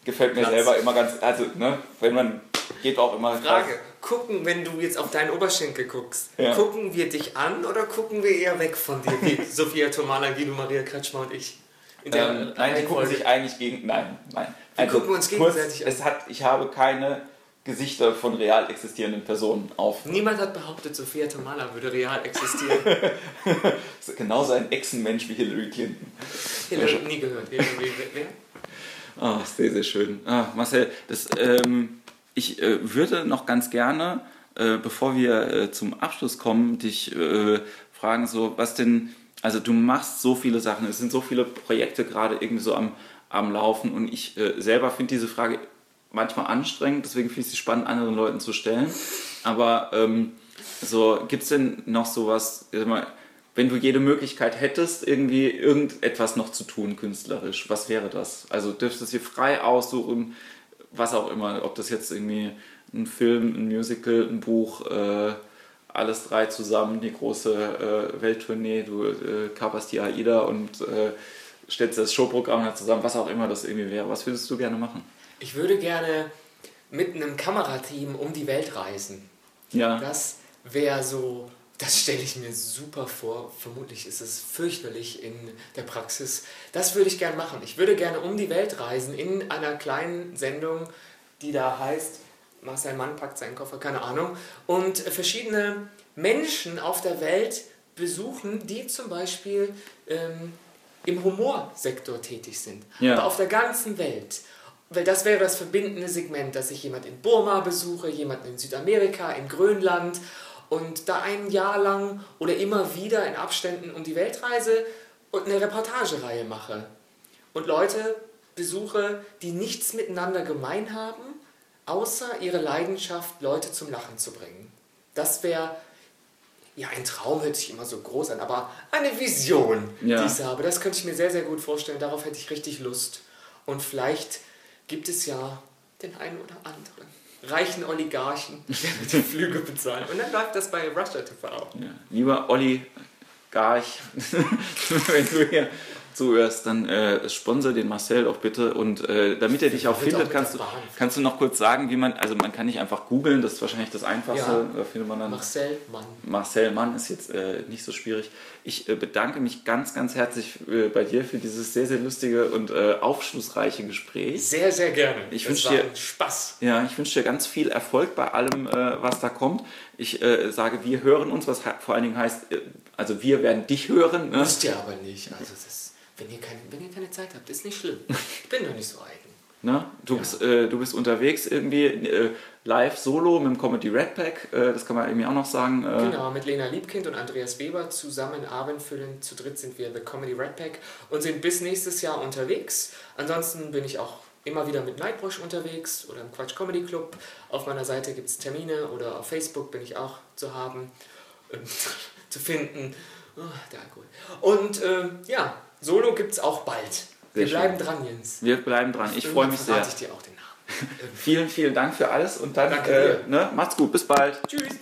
gefällt mir Platz. selber immer ganz, also ne, wenn man geht auch immer. Frage, gucken, wenn du jetzt auf deinen Oberschenkel guckst, ja. gucken wir dich an oder gucken wir eher weg von dir, wie Sophia Tomala, Guido Maria Kretschmann und ich? Ähm, nein, die gucken sich eigentlich gegen. Nein, nein. Wir also, gucken uns gegenseitig kurz, an. Es hat, ich habe keine Gesichter von real existierenden Personen auf. Niemand hat behauptet, Sophia Tomala würde real existieren. Genauso ein Echsenmensch wie Hillary Clinton. Hillary, nie gehört. Hillary, wer? Oh, sehr, sehr schön. Ah, Marcel, das, ähm, ich äh, würde noch ganz gerne, äh, bevor wir äh, zum Abschluss kommen, dich äh, fragen, so, was denn also du machst so viele Sachen, es sind so viele Projekte gerade irgendwie so am, am Laufen und ich äh, selber finde diese Frage manchmal anstrengend, deswegen finde ich sie spannend, anderen Leuten zu stellen. Aber ähm, so, gibt es denn noch sowas, wenn du jede Möglichkeit hättest, irgendwie irgendetwas noch zu tun künstlerisch, was wäre das? Also dürftest du dir frei aussuchen, was auch immer, ob das jetzt irgendwie ein Film, ein Musical, ein Buch, äh, alles drei zusammen, die große äh, Welttournee, du äh, kaperst die AIDA und äh, stellst das Showprogramm da zusammen, was auch immer das irgendwie wäre. Was würdest du gerne machen? Ich würde gerne mit einem Kamerateam um die Welt reisen. Ja. Das wäre so, das stelle ich mir super vor. Vermutlich ist es fürchterlich in der Praxis. Das würde ich gerne machen. Ich würde gerne um die Welt reisen in einer kleinen Sendung, die da heißt Marcel Mann packt seinen Koffer, keine Ahnung, und verschiedene Menschen auf der Welt besuchen, die zum Beispiel ähm, im Humorsektor tätig sind, ja. aber auf der ganzen Welt. Weil das wäre das verbindende Segment, dass ich jemand in Burma besuche, jemanden in Südamerika, in Grönland und da ein Jahr lang oder immer wieder in Abständen um die Welt reise und eine Reportagereihe mache. Und Leute besuche, die nichts miteinander gemein haben, außer ihre Leidenschaft, Leute zum Lachen zu bringen. Das wäre, ja, ein Traum hört sich immer so groß an, aber eine Vision, ja. die ich habe. Das könnte ich mir sehr, sehr gut vorstellen. Darauf hätte ich richtig Lust. Und vielleicht gibt es ja den einen oder anderen reichen Oligarchen, der mit die Flüge bezahlen. Und dann läuft das bei Russia TV. Ja. Lieber Olli Garch, wenn du hier zuhörst, dann äh, sponsor den Marcel doch bitte und äh, damit er dich auch findet, auch kannst, du, kannst du noch kurz sagen, wie man, also man kann nicht einfach googeln, das ist wahrscheinlich das Einfachste, ja. da findet man dann. Marcel Mann. Marcel Mann ist jetzt äh, nicht so schwierig. Ich äh, bedanke mich ganz, ganz herzlich äh, bei dir für dieses sehr, sehr lustige und äh, aufschlussreiche Gespräch. Sehr, sehr gerne. Ich wünsche dir Spaß. Ja, ich wünsche dir ganz viel Erfolg bei allem, was da kommt. Ich sage, wir hören uns, was vor allen Dingen heißt, also wir werden dich hören. Ne? Müsst ihr aber nicht. Also das wenn ihr, keine, wenn ihr keine Zeit habt, ist nicht schlimm. Ich bin doch nicht so eigen. Ne? Du, ja. bist, äh, du bist unterwegs irgendwie äh, live solo mit dem Comedy Red Pack, äh, das kann man irgendwie auch noch sagen. Äh. genau, mit Lena Liebkind und Andreas Weber zusammen abendfüllend. Zu dritt sind wir The Comedy Red Pack und sind bis nächstes Jahr unterwegs. Ansonsten bin ich auch immer wieder mit Nightbrush unterwegs oder im Quatsch Comedy Club. Auf meiner Seite gibt es Termine oder auf Facebook bin ich auch zu haben, zu finden. Oh, der Alkohol. Und ähm, ja, Solo gibt es auch bald. Sehr wir bleiben schön. dran, Jens. Wir bleiben dran. Ich freue mich sehr. ich dir auch den Namen. vielen, vielen Dank für alles und dann äh, ne, macht's gut. Bis bald. Tschüss.